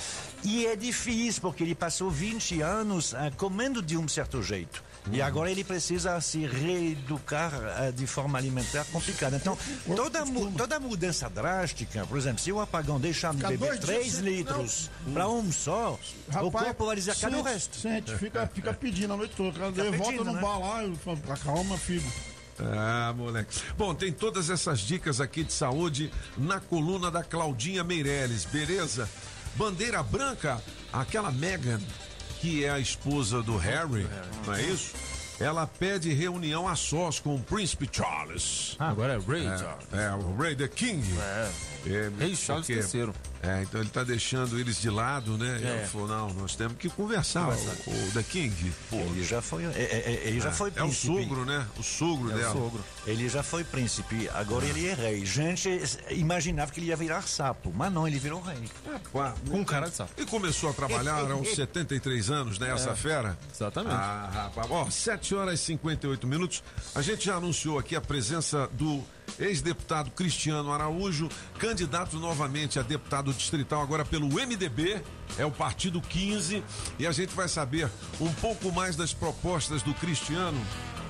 E é difícil, porque ele passou 20 anos ah, comendo de um certo jeito. E agora ele precisa se reeducar ah, de forma alimentar complicada. Então, toda, mu- toda mudança drástica, por exemplo, se o apagão deixar de beber dois dias 3 sem- litros para um só, o corpo vai dizer, cadê o resto? Sente, fica, fica pedindo a noite toda. Quando Fica ele volta pedindo, no né? bar lá, eu falo, acalma, filho. Ah, moleque. Bom, tem todas essas dicas aqui de saúde na coluna da Claudinha Meirelles, beleza? Bandeira branca, aquela Megan, que é a esposa do Harry, não é isso? Ela pede reunião a sós com o príncipe Charles. Agora é Ray É, Charles. É, o Ray the King. É. É, Rei Charles porque- III. É, então ele tá deixando eles de lado, né? É. Ele falou, não, nós temos que conversar, Conversar. O, o The King. Pô, Ele já foi, é, é, é, ele já É, foi é o príncipe. sogro, né? O sogro É o dela. sogro. Ele já foi príncipe, agora ele é rei. Gente imaginava que ele ia virar sapo, mas não, ele virou rei. Com cara de sapo. E começou a trabalhar aos 73 anos, né? Essa É. fera? Exatamente. Ah, rapaz. Ó, 7 horas e 58 minutos. A gente já anunciou aqui a presença do ex-deputado Cristiano Araújo, candidato novamente a deputado distrital agora pelo MDB, é o Partido 15, e a gente vai saber um pouco mais das propostas do Cristiano.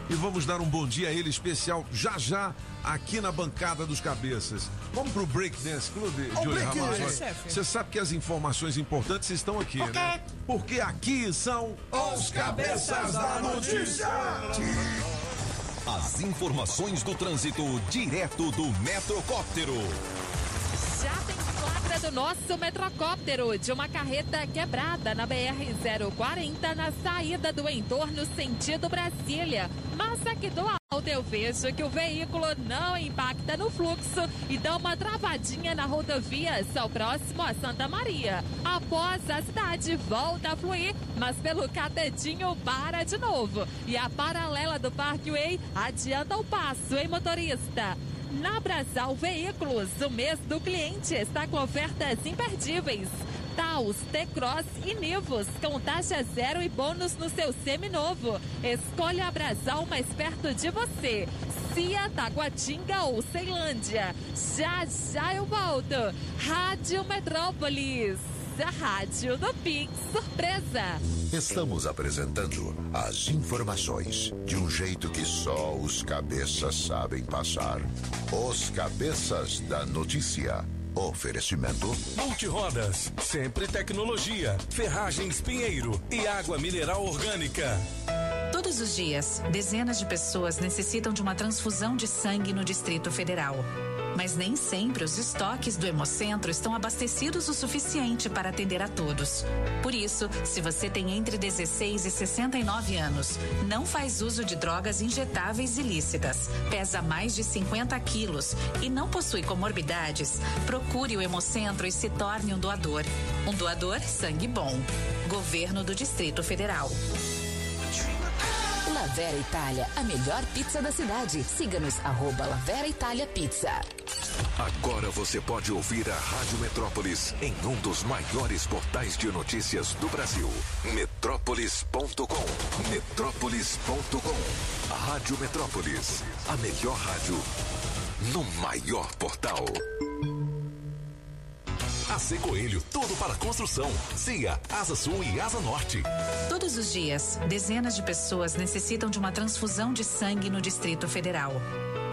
E vamos dar um bom dia a ele especial já já aqui na bancada dos cabeças. Vamos pro Breakdance break, Ramazotti. chefe. Você sabe que as informações importantes estão aqui, né? Porque aqui são Os cabeças da notícia. As informações do trânsito direto do Metrocóptero. Já tem flagra do nosso metrocóptero de uma carreta quebrada na BR-040 na saída do entorno sentido Brasília. Mas aqui do alto eu vejo que o veículo não impacta no fluxo e dá uma travadinha na rodovia São Próximo a Santa Maria. Após a cidade volta a fluir, mas pelo catedinho para de novo. E a paralela do Parkway adianta o passo, hein, motorista? Na Brasal Veículos, o mês do cliente está com ofertas imperdíveis. Taos, T-Cross e Nivos, com taxa zero e bônus no seu seminovo. Escolha a Brasal mais perto de você. Cia, Taguatinga ou Ceilândia. Já, já eu volto. Rádio Metrópolis, a rádio do Pix Surpresa. Estamos apresentando as informações de um jeito que só os cabeças sabem passar. Os cabeças da notícia. Oferecimento. Multirodas, sempre tecnologia, ferragens Pinheiro e água mineral orgânica. Todos os dias, dezenas de pessoas necessitam de uma transfusão de sangue no Distrito Federal. Mas nem sempre os estoques do Hemocentro estão abastecidos o suficiente para atender a todos. Por isso, se você tem entre 16 e 69 anos, não faz uso de drogas injetáveis ilícitas, pesa mais de 50 quilos e não possui comorbidades, procure o Hemocentro e se torne um doador. Um doador sangue bom. Governo do Distrito Federal. Lavera Itália, a melhor pizza da cidade. Siga-nos, arroba Lavera Itália Pizza. Agora você pode ouvir a Rádio Metrópolis em um dos maiores portais de notícias do Brasil. Metrópolis.com. Metrópolis.com. Rádio Metrópolis. A melhor rádio no maior portal. AC Coelho, tudo para construção. CIA, Asa Sul e Asa Norte. Todos os dias, dezenas de pessoas necessitam de uma transfusão de sangue no Distrito Federal.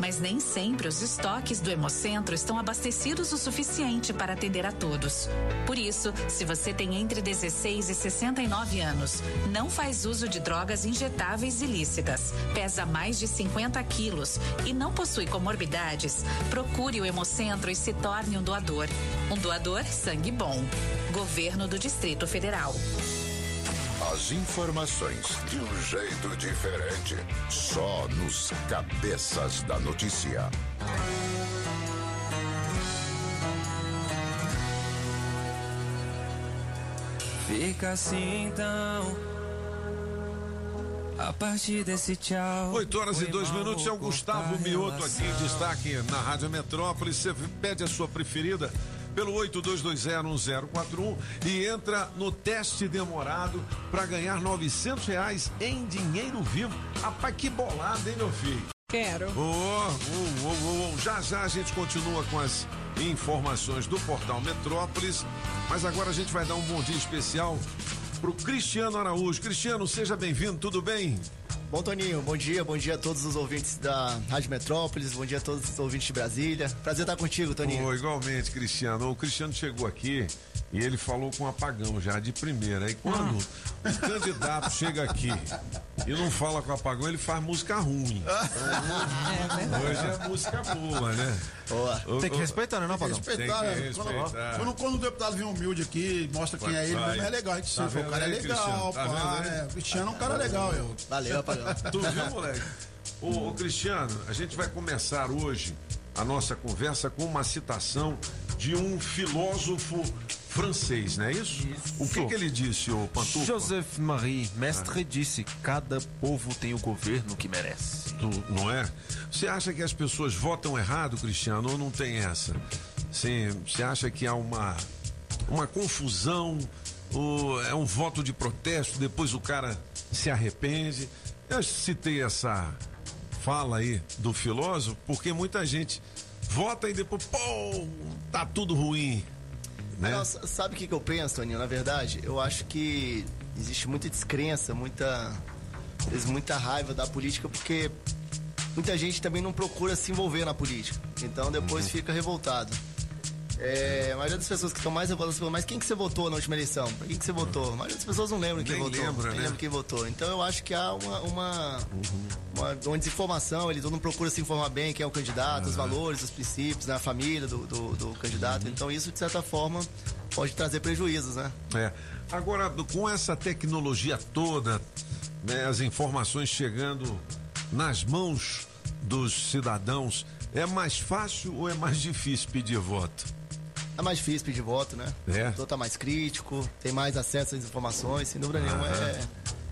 Mas nem sempre os estoques do Hemocentro estão abastecidos o suficiente para atender a todos. Por isso, se você tem entre 16 e 69 anos, não faz uso de drogas injetáveis ilícitas, pesa mais de 50 quilos e não possui comorbidades, procure o Hemocentro e se torne um doador. Um doador sangue bom. Governo do Distrito Federal. As informações de um jeito diferente. Só nos cabeças da notícia. Fica assim então. A partir desse tchau. 8 horas e foi 2 mal, minutos. É o Gustavo Mioto aqui em destaque na Rádio Metrópolis. Você pede a sua preferida pelo 82201041 e entra no teste demorado para ganhar 900 reais em dinheiro vivo. Rapaz, que bolada, hein, meu filho? Quero. Ô, ô, ô, ô, Já já a gente continua com as informações do portal Metrópolis, mas agora a gente vai dar um bom dia especial pro Cristiano Araújo. Cristiano, seja bem-vindo, tudo bem? Bom, Toninho, bom dia, bom dia a todos os ouvintes da Rádio Metrópolis, bom dia a todos os ouvintes de Brasília. Prazer estar contigo, Toninho. Pô, igualmente, Cristiano. O Cristiano chegou aqui e ele falou com apagão já de primeira. E quando o candidato chega aqui e não fala com apagão, ele faz música ruim. Então, hoje é música boa, né? Tem que respeitar, né, não, Tem que Apagão? respeitar, Tem que né? Quando, respeitar. quando, quando o deputado vem humilde aqui, mostra quem é ele, mesmo é legal. A gente Tá o cara é legal, Cristiano? Tá pá. é. O Cristiano é um cara legal, eu. Valeu, Apagão. Tu viu, moleque? Ô, ô, Cristiano, a gente vai começar hoje a nossa conversa com uma citação de um filósofo francês, não é isso? O que, que ele disse, o Pantufa? Joseph Marie, mestre, disse: cada povo tem o governo que merece. Tu- não é? Você acha que as pessoas votam errado, Cristiano, ou não tem essa? Sim, você acha que há uma, uma confusão, ou é um voto de protesto, depois o cara se arrepende? Eu citei essa fala aí do filósofo, porque muita gente vota e depois, pô, tá tudo ruim. Né? Nossa, sabe o que, que eu penso, Toninho? Na verdade, eu acho que existe muita descrença, muita, às vezes muita raiva da política, porque muita gente também não procura se envolver na política. Então depois Uhum. fica revoltado. É, a maioria das pessoas que estão mais revoltadas falam, mas quem que você votou na última eleição? Pra quem que você votou? A maioria das pessoas não lembram quem Nem votou. lembra, nem né? lembra quem votou. Então eu acho que há uma, uma, uma, uma desinformação, ele todo mundo procura se informar bem quem é o candidato, os valores, os princípios, né, a família do, do, do candidato. Então isso, de certa forma, pode trazer prejuízos, né? É. Agora, com essa tecnologia toda, né, as informações chegando nas mãos dos cidadãos, é mais fácil ou é mais difícil pedir voto? É mais difícil pedir voto, né? É. O tá mais crítico, tem mais acesso às informações, sem dúvida nenhuma é,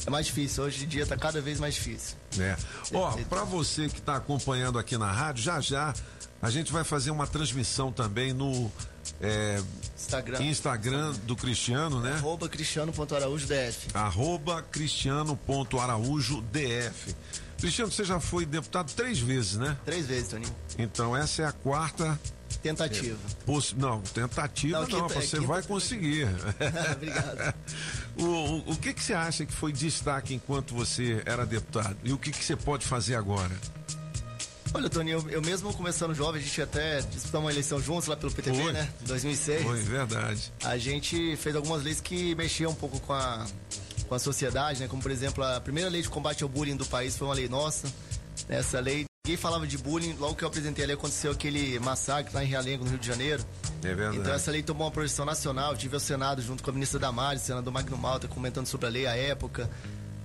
é mais difícil. Hoje em dia tá cada vez mais difícil. É. Ó, pra você que tá acompanhando aqui na rádio, já já a gente vai fazer uma transmissão também no é, Instagram. Instagram do Cristiano, né? Arroba cristiano.araújo DF. Arroba cristiano.araújo DF. Cristiano, você já foi deputado três vezes, né? Três vezes, Toninho. Então essa é a quarta Tentativa. Poss- Não, tentativa Não, não, é você quinta vai conseguir. Obrigado. o, o, o que, que você acha que foi destaque enquanto você era deputado? E o que, que você pode fazer agora? Olha, Toninho, eu, eu mesmo começando jovem, a gente até disputou uma eleição juntos lá pelo PTB, Foi. né? Em 2006. Foi, verdade. A gente fez algumas leis que mexiam um pouco com a, com a sociedade, né? Como, por exemplo, a primeira lei de combate ao bullying do país foi uma lei nossa. Essa lei, ninguém falava de bullying. Logo que eu apresentei a lei, aconteceu aquele massacre lá em Realengo, no Rio de Janeiro. É verdade. Então essa lei tomou uma projeção nacional. Tive ao Senado junto com a ministra Damares, o senador Magno Malta, comentando sobre a lei à época.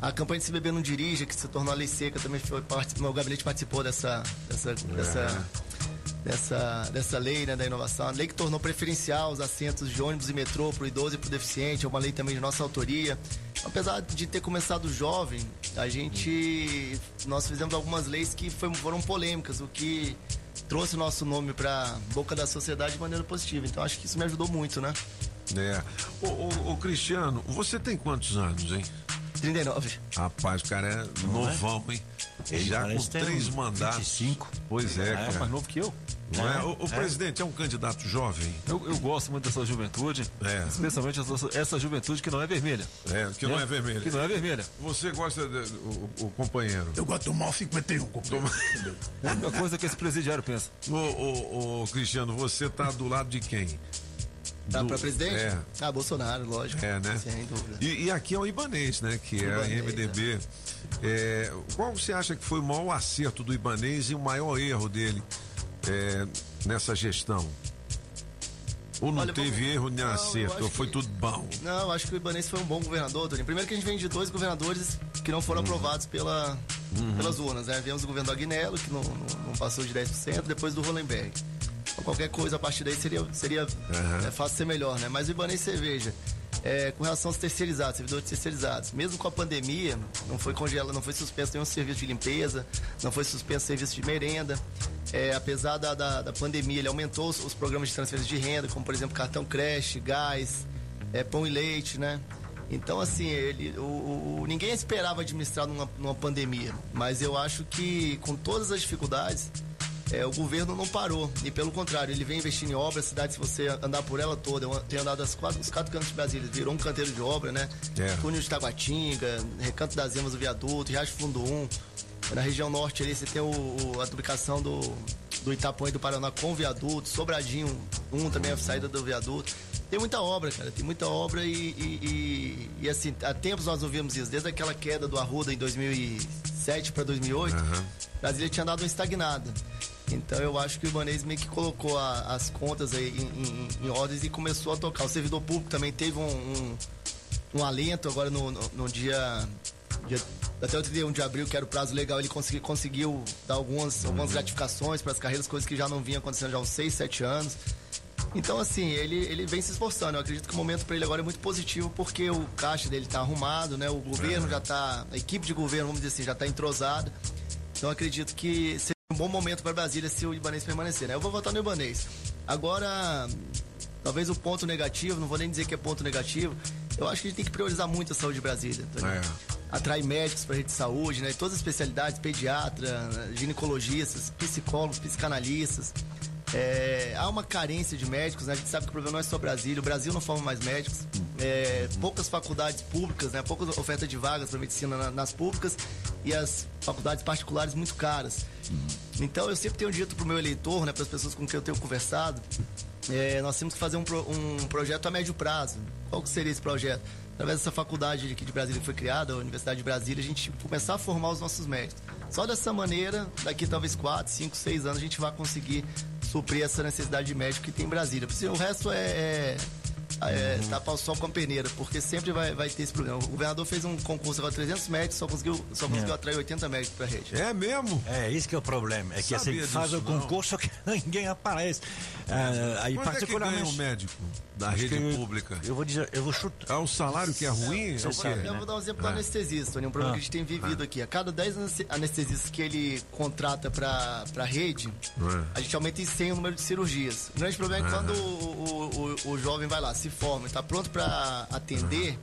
A campanha de Se Beber Não Dirija, que se tornou a lei seca, também foi parte, meu gabinete participou dessa, dessa, dessa, dessa, dessa lei né, da inovação. A lei que tornou preferencial os assentos de ônibus e metrô para o idoso e para o deficiente, é uma lei também de nossa autoria. Apesar de ter começado jovem, a gente. Nós fizemos algumas leis que foi- foram polêmicas, o que trouxe o nosso nome para boca da sociedade de maneira positiva. Então acho que isso me ajudou muito, né? É. Ô, ô, ô, Cristiano, você tem quantos anos, hein? 39. Rapaz, o cara é é? novão, hein? Ele Já com três mandatos. 25. Pois é, É, cara. mais novo que eu. Não é? É, O, o é. presidente é um candidato jovem. Eu, eu gosto muito dessa juventude, É. especialmente essa, essa juventude que não é vermelha. É, que não Né? é vermelho. Que não é vermelha. Você gosta de, o, o companheiro? Eu gosto do mal 51, companheiro. A única coisa que esse presidiário pensa. Ô, ô, ô, Cristiano, você tá do lado de quem? Tá Do- para presidente? É. Ah, Bolsonaro, lógico. É, né? Sem dúvida. E, e aqui é o Ibanês, né? Que é a MDB. É, qual você acha que foi o maior acerto do Ibanês e o maior erro dele é, nessa gestão? Ou não Olha, teve vamos- erro nem Não, acerto? Ou foi que- tudo bom? Não, acho que o Ibanez foi um bom governador, Toninho. Primeiro que a gente vem de dois governadores que não foram aprovados pela, pelas urnas, né? Viemos o governo do Agnello, que não, não, não passou de 10%, depois do Hollenberg. Então, qualquer coisa a partir daí seria, seria é, fácil ser melhor, né? Mas o Ibanez, você veja, é, com relação aos terceirizados, servidores terceirizados, mesmo com a pandemia, não foi congelado, não foi suspenso nenhum serviço de limpeza, não foi suspenso serviço de merenda. É, apesar da, da, da pandemia, ele aumentou os, os programas de transferência de renda, como por exemplo cartão creche, gás, é, pão e leite, né? Então, assim, ele, o, o- ninguém esperava administrar numa, numa pandemia, mas eu acho que com todas as dificuldades, é, o governo não parou. E pelo contrário, ele vem investindo em obras, a cidade, se você andar por ela toda, eu tenho andado as quatro, os quatro cantos de Brasília, virou um canteiro de obra, né? É. Túnel de Taguatinga, Recanto das Emas, o viaduto, Riacho Fundo 1. Na região norte ali você tem o, o- a duplicação do, do Itapuã e do Paraná com o viaduto, Sobradinho 1 também a saída do viaduto. Tem muita obra, cara, tem muita obra e, e, e- e, assim, há tempos nós não vimos isso. Desde aquela queda do Arruda em 2007 para 2008, Brasília tinha dado uma estagnada. Então eu acho que o Ibanez meio que colocou a- as contas aí em, em, em ordens e começou a tocar. O servidor público também teve um, um, um alento agora no, no, no dia, dia- Até o 31 de abril, que era o prazo legal, ele consegui, conseguiu dar algumas, algumas gratificações para as carreiras, coisas que já não vinham acontecendo já há uns 6, 7 anos. Então, assim, ele, ele vem se esforçando. Eu acredito que o momento para ele agora é muito positivo, porque o caixa dele tá arrumado, né? O governo já tá. A equipe de governo, vamos dizer assim, já tá entrosada. Então, eu acredito que seria um bom momento para Brasília se o Ibanês permanecer, né? Eu vou votar no Ibanês. Agora, talvez o ponto negativo, não vou nem dizer que é ponto negativo, eu acho que a gente tem que priorizar muito a saúde de Brasília. Entendeu? Atrai médicos para a rede de saúde, né? Todas as especialidades, pediatra, ginecologistas, psicólogos, psicanalistas. É, há uma carência de médicos, né? A gente sabe que o problema não é só Brasília, o Brasil não forma mais médicos. É, poucas faculdades públicas, né? Pouca oferta de vagas para medicina na- nas públicas e as faculdades particulares muito caras. Então eu sempre tenho dito pro meu eleitor, né, para as pessoas com quem eu tenho conversado, é, nós temos que fazer um, um projeto a médio prazo. Qual que seria esse projeto? Através dessa faculdade aqui de Brasília que foi criada, a Universidade de Brasília, a gente começar a formar os nossos médicos. Só dessa maneira, daqui talvez 4, 5, 6 anos, a gente vai conseguir suprir essa necessidade de médico que tem em Brasília. Porque o resto é, é, é tapar o sol com a peneira, porque sempre vai, vai ter esse problema. O governador fez um concurso agora 300 médicos, só conseguiu, só conseguiu É. atrair 80 médicos para a rede. É mesmo? É, isso que é o problema. É que assim, Sabia faz o não. concurso que ninguém aparece. Ah, aí, Quanto é que particularmente. ganha um médico da Acho rede que- pública? Eu vou dizer, eu vou chutar. É o salário que é ruim? É o Eu, vou, eu vou dar um exemplo do Ah. anestesista, Tony, um problema Ah. que a gente tem vivido aqui. A cada 10 aneste- anestesistas que ele contrata para a rede, a gente aumenta em 100 o número de cirurgias. O grande problema é que Ah. quando o, o, o- o jovem vai lá, se forma e está pronto para atender,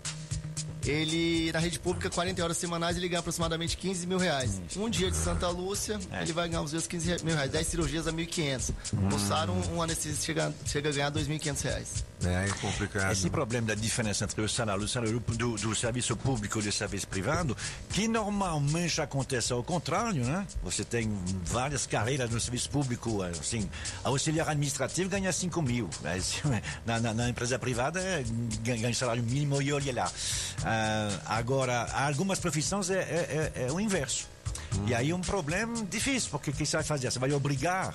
ele, na rede pública, 40 horas semanais, ele ganha aproximadamente 15 mil reais. Um dia de Santa Lúcia, ele vai ganhar uns dias 15 mil reais. 10 cirurgias a 1.500. No SAR, um, um anestesista chega, chega a ganhar 2.500 reais. É, é complicado. Esse problema da diferença entre o salário, o salário do, do serviço público e do serviço privado, que normalmente acontece ao contrário, né? Você tem várias carreiras no serviço público, assim, auxiliar administrativo ganha 5 mil, mas na, na- na empresa privada é, ganha, ganha salário mínimo e olha lá. Ah, agora, algumas profissões é, é- é- é o inverso. E aí um problema difícil, porque o que você vai fazer? Você vai obrigar.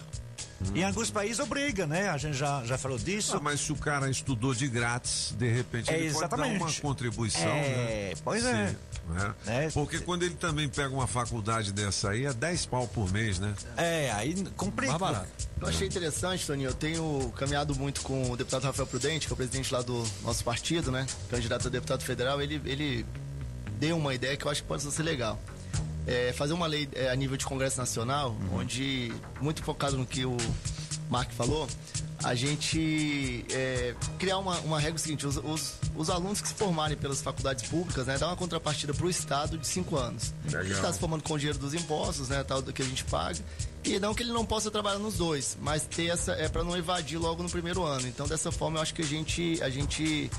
Em alguns países obriga, né? A gente já, já falou disso. Ah, mas se o cara estudou de grátis, de repente É, ele pode dar uma exatamente. contribuição, É, né? pois é. Sim, né? Porque quando ele também pega uma faculdade dessa aí, é 10 pau por mês, né? É, aí complica. Eu achei interessante, Toninho. Eu tenho caminhado muito com o deputado Rafael Prudente, que é o presidente lá do nosso partido, né? Candidato a deputado federal. Ele, ele deu uma ideia que eu acho que pode ser legal. É fazer uma lei é, a nível de Congresso Nacional, onde, muito focado no que o Mark falou, a gente é, criar uma, uma regra seguinte: os, os, os alunos que se formarem pelas faculdades públicas, né, dar uma contrapartida para o Estado de cinco anos. Legal. Ele está se formando com o dinheiro dos impostos, né, tal do que a gente paga. E não que ele não possa trabalhar nos dois, mas ter essa é para não evadir logo no primeiro ano. Então dessa forma eu acho que a gente a gente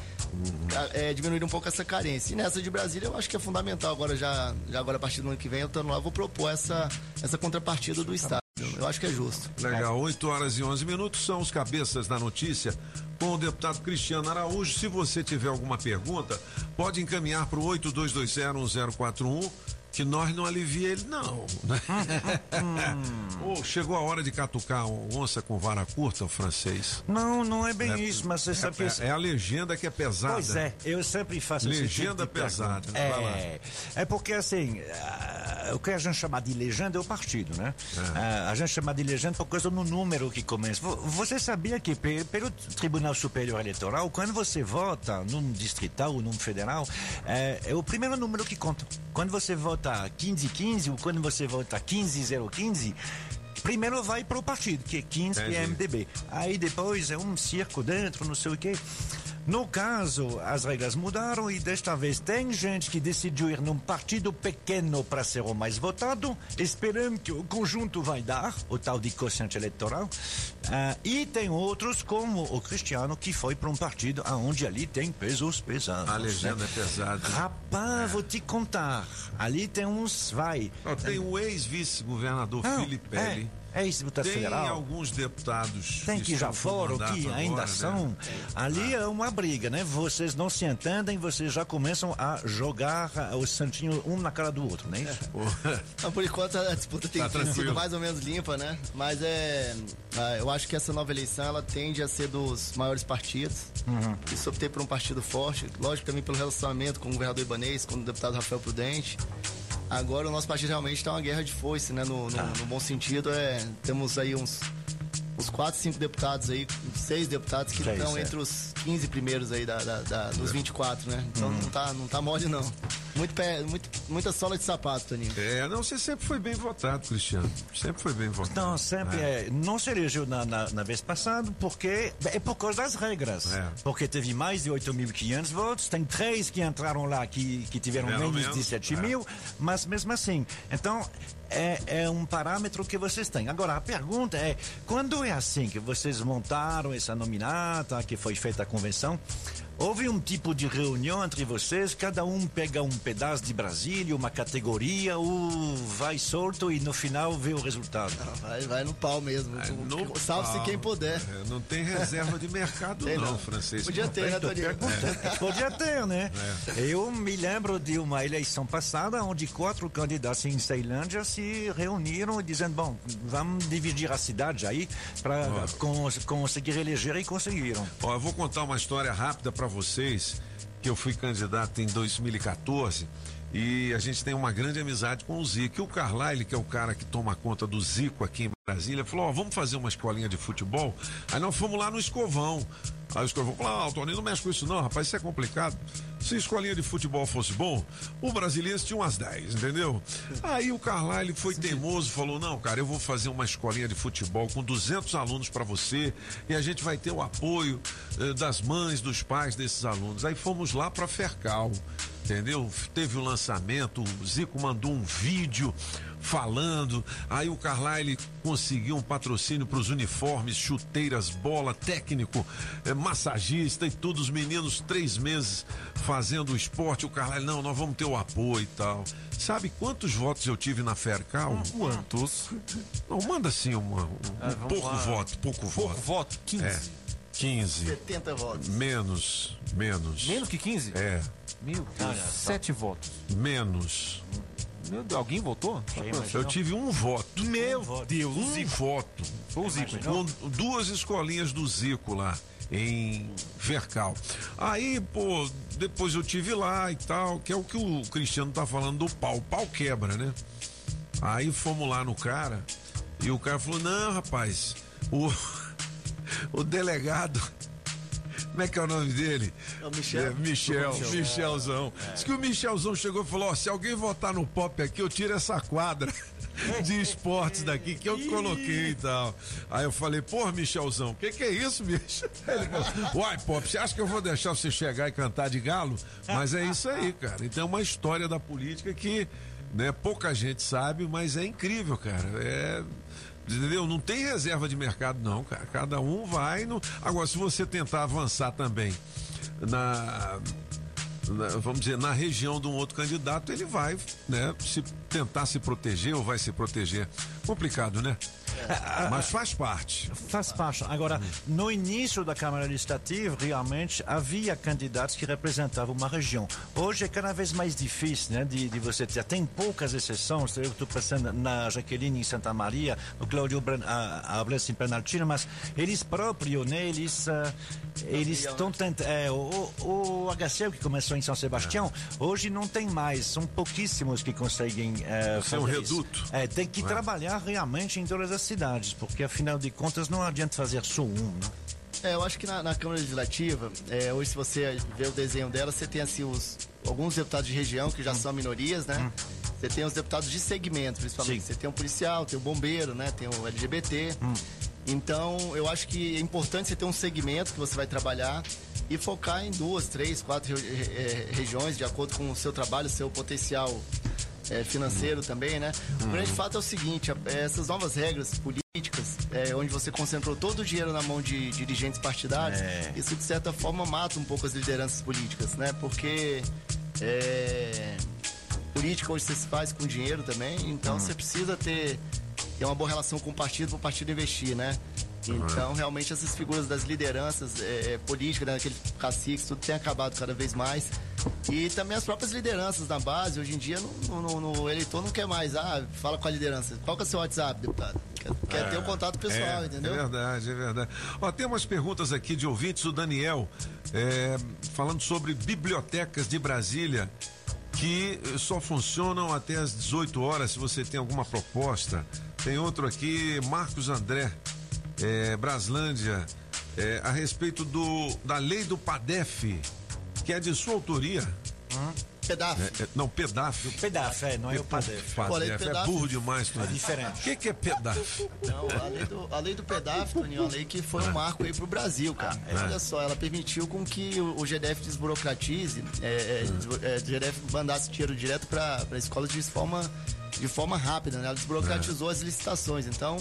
é, diminuir um pouco essa carência. E nessa de Brasília eu acho que é fundamental agora já, já agora a partir do ano que vem eu estando lá vou propor essa essa contrapartida do Estado. Eu acho que é justo. Legal, 8 horas e 11 minutos são os cabeças da notícia com o deputado Cristiano Araújo. Se você tiver alguma pergunta, pode encaminhar para o 82201041 que nós não alivia ele, não. né? Ô, chegou a hora de catucar onça com vara curta, o francês. Não, não é bem É- isso, mas você sabe que. É, é a legenda que é pesada. Pois é, eu sempre faço esse Legenda tipo pesada. lá. É, é porque assim, ah, o que a gente chama de legenda é o partido, né? Ah, a gente chama de legenda por causa do número que começa. Vo- Você sabia que pe- pelo Tribunal Superior Eleitoral, quando você vota num distrital ou num federal, é, é o primeiro número que conta. Quando você vota 1515 ou quando você vota 15015, Primeiro vai para o partido, que é 15 que é Entendi. MDB. Aí depois é um circo dentro, não sei o quê. No caso, as regras mudaram e desta vez tem gente que decidiu ir num partido pequeno para ser o mais votado, esperando que o conjunto vai dar, o tal de quociente eleitoral. Ah, e tem outros, como o Cristiano, que foi para um partido onde ali tem pesos pesados. A legenda né? é pesada. Rapaz, vou te contar. Ali tem uns, vai. Tem o ex-vice-governador Filipelli. É, é ex-deputado Tem federal. alguns deputados Tem que já foram, que agora, ainda né? são. Ali é uma briga, né? Vocês não se entendem, vocês já começam a jogar ah, o santinho um na cara do outro, né? Então, por enquanto a disputa tem Tá sido mais ou menos limpa, né? Mas é, ah, eu acho que essa nova eleição ela tende a ser dos maiores partidos. Uhum. Isso optei por um partido forte, lógico também pelo relacionamento com o governador Ibanês, com o deputado Rafael Prudente. Agora o nosso partido realmente está uma guerra de foice, né? No, no- no bom sentido, é, temos aí uns os quatro, cinco deputados aí, seis deputados que Seis, estão é. entre os 15 primeiros aí da, da- da- dos 24, né? Então não, tá, não tá mole, não. Muito pé, muito, muita sola de sapato, Toninho. É, não, você sempre foi bem votado, Cristiano. Sempre foi bem votado. Não, sempre é. Não se elegeu na, na, na vez passada porque é por causa das regras. É. Porque teve mais de 8.500 votos, tem três que entraram lá que, que tiveram Tiveram menos de menos, 7 é. mil, mas mesmo assim. Então, é, é um parâmetro que vocês têm. Agora, a pergunta é: quando é assim que vocês montaram essa nominata, que foi feita a convenção, houve um tipo de reunião entre vocês, cada um pega um pedaço de Brasília, uma categoria, ou vai solto e no final vê o resultado? Vai, vai no pau mesmo. Salve-se pau. quem puder. É, não tem reserva de mercado, Tem não, não. francês. Podia Não ter, tem. né, Toninho? É, Podia ter, né? É. Eu me lembro de uma eleição passada onde quatro candidatos em Ceilândia se reuniram dizendo, bom, vamos dividir a cidade aí para conseguir eleger e conseguiram. Ó, eu vou contar uma história rápida para vocês, que eu fui candidato em 2014 e a gente tem uma grande amizade com o Zico. E o Carlyle, que é o cara que toma conta do Zico aqui em Brasília, falou: ó, vamos fazer uma escolinha de futebol. Aí nós fomos lá no Escovão. Aí o Escovão falou: ah, o Toninho não mexe com isso, não, rapaz, isso é complicado. Se a escolinha de futebol fosse bom, o brasileiro tinha umas 10, entendeu? Aí o Carlyle foi teimoso, falou: não, cara, eu vou fazer uma escolinha de futebol com 200 alunos para você e a gente vai ter o apoio eh, das mães, dos pais desses alunos. Aí fomos lá para Fercal, entendeu? Teve o lançamento, o Zico mandou um vídeo falando. Aí o Carlyle conseguiu um patrocínio para os uniformes, chuteiras, bola, técnico, eh, massagista e tudo. Os meninos, três meses fazendo o esporte. O Carlyle, não, nós vamos ter o apoio e tal. Sabe quantos votos eu tive na Fercal? Quantos? Não, manda assim uma, um, Ah, vamos pouco lá. voto, pouco, Pouco voto. voto? 15. É, 15. 70 votos. Menos, menos. Menos que 15? É, Meu Deus, sete votos. menos. Alguém votou? Eu tive um voto. Meu Deus, um voto. Foi o Zico, então? Com duas escolinhas do Zico lá em Vercal. Aí, pô, depois eu tive lá e tal, que é o que o Cristiano tá falando do pau. O pau quebra, né? Aí fomos lá no cara e o cara falou: "Não, rapaz, o o delegado como é que é o nome dele? É o Michel. É, Michel, Michel. Michelzão. É. Diz que o Michelzão chegou e falou: ó, se alguém votar no pop aqui, eu tiro essa quadra de esportes daqui que eu coloquei e tal. Aí eu falei, pô, Michelzão, o que, que é isso, bicho? Ele falou, uai, pop, você acha que eu vou deixar você chegar e cantar de galo? Mas é isso aí, cara. Então é uma história da política que né, pouca gente sabe, mas é incrível, cara. É. Entendeu? Não tem reserva de mercado, não, cara. Cada um vai no. Agora, se você tentar avançar também na, na- vamos dizer, na região de um outro candidato, ele vai, né, se tentar se proteger ou vai se proteger. Complicado, né? Mas faz parte. Faz parte. Agora, no início da Câmara Legislativa, realmente havia candidatos que representavam uma região. Hoje é cada vez mais difícil né, de, de você ter. Tem poucas exceções. Eu estou pensando na Jaqueline em Santa Maria, no Cláudio Bren- a- Ables em Penaltina, mas eles próprios, né, eles, ah, eles estão tentando. É, o, o, HCL que começou em São Sebastião, hoje não tem mais. São pouquíssimos que conseguem eh, Ser um fazer isso. reduto. É, tem que É. trabalhar realmente em todas as cidades, porque afinal de contas não adianta fazer só um. Né? É, eu acho que na, na Câmara Legislativa, é, hoje se você ver o desenho dela, você tem assim os alguns deputados de região que já são minorias, né? Você tem os deputados de segmento, principalmente. Você tem o policial, tem o bombeiro, né? Tem o LGBT. Então, eu acho que é importante você ter um segmento que você vai trabalhar e focar em duas, três, quatro re- eh, regiões de acordo com o seu trabalho, seu potencial eh, financeiro também, né? O grande fato é o seguinte, essas novas regras políticas, eh, onde você concentrou todo o dinheiro na mão de dirigentes partidários, É. isso de certa forma mata um pouco as lideranças políticas, né? Porque eh, política hoje você se faz com dinheiro também, então você precisa ter, ter uma boa relação com o partido para o partido investir, né? Então, realmente, essas figuras das lideranças eh, políticas, né, aqueles caciques, tudo tem acabado cada vez mais. E também as próprias lideranças na base, hoje em dia, no, no- no eleitor não quer mais, ah, fala com a liderança. Qual que é o seu WhatsApp, deputado? Quer, quer ter o contato pessoal, é, entendeu? É verdade, é verdade. Ó, tem umas perguntas aqui de ouvintes, o Daniel, é, falando sobre bibliotecas de Brasília que só funcionam até às 18 horas, se você tem alguma proposta. Tem outro aqui, Marcos André. É, Braslândia, é, a respeito do, da lei do PADEF, que é de sua autoria. PEDAF. É, é, não, PEDAF. O PEDAF, é, não é o PADEF. PADEF, é burro demais, Toninho. É diferente. O que, que é PEDAF? Não, a lei do, a lei do PEDAF, Toninho, é uma lei que foi um marco aí pro Brasil, cara. É. Olha só, ela permitiu com que o, o GDF desburocratize, é, é, desbu- é, o GDF mandasse dinheiro direto para a escola de forma, de forma rápida, né? Ela desburocratizou as licitações. Então,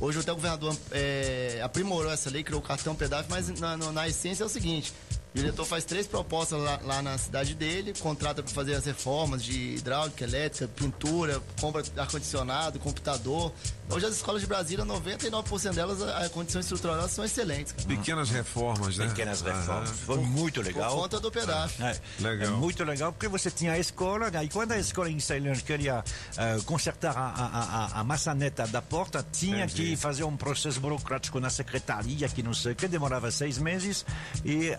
hoje até o governador é, aprimorou essa lei, criou o cartão PEDAF, mas na, no- na essência é o seguinte. O diretor faz três propostas lá, lá na cidade dele, contrata para fazer as reformas de hidráulica, elétrica, pintura, compra de ar-condicionado, computador. Hoje as escolas de Brasília, 99% delas, a, condição estrutural delas são excelentes. Cara. Pequenas reformas, né? Pequenas reformas. Aham. Foi muito legal. Por conta do PEDAF. É, Legal. é muito legal porque você tinha a escola, e quando a escola em Ceilândia queria eh, consertar a, a, a, a maçaneta da porta, tinha Entendi. que fazer um processo burocrático na secretaria, que não sei o que, demorava seis meses, e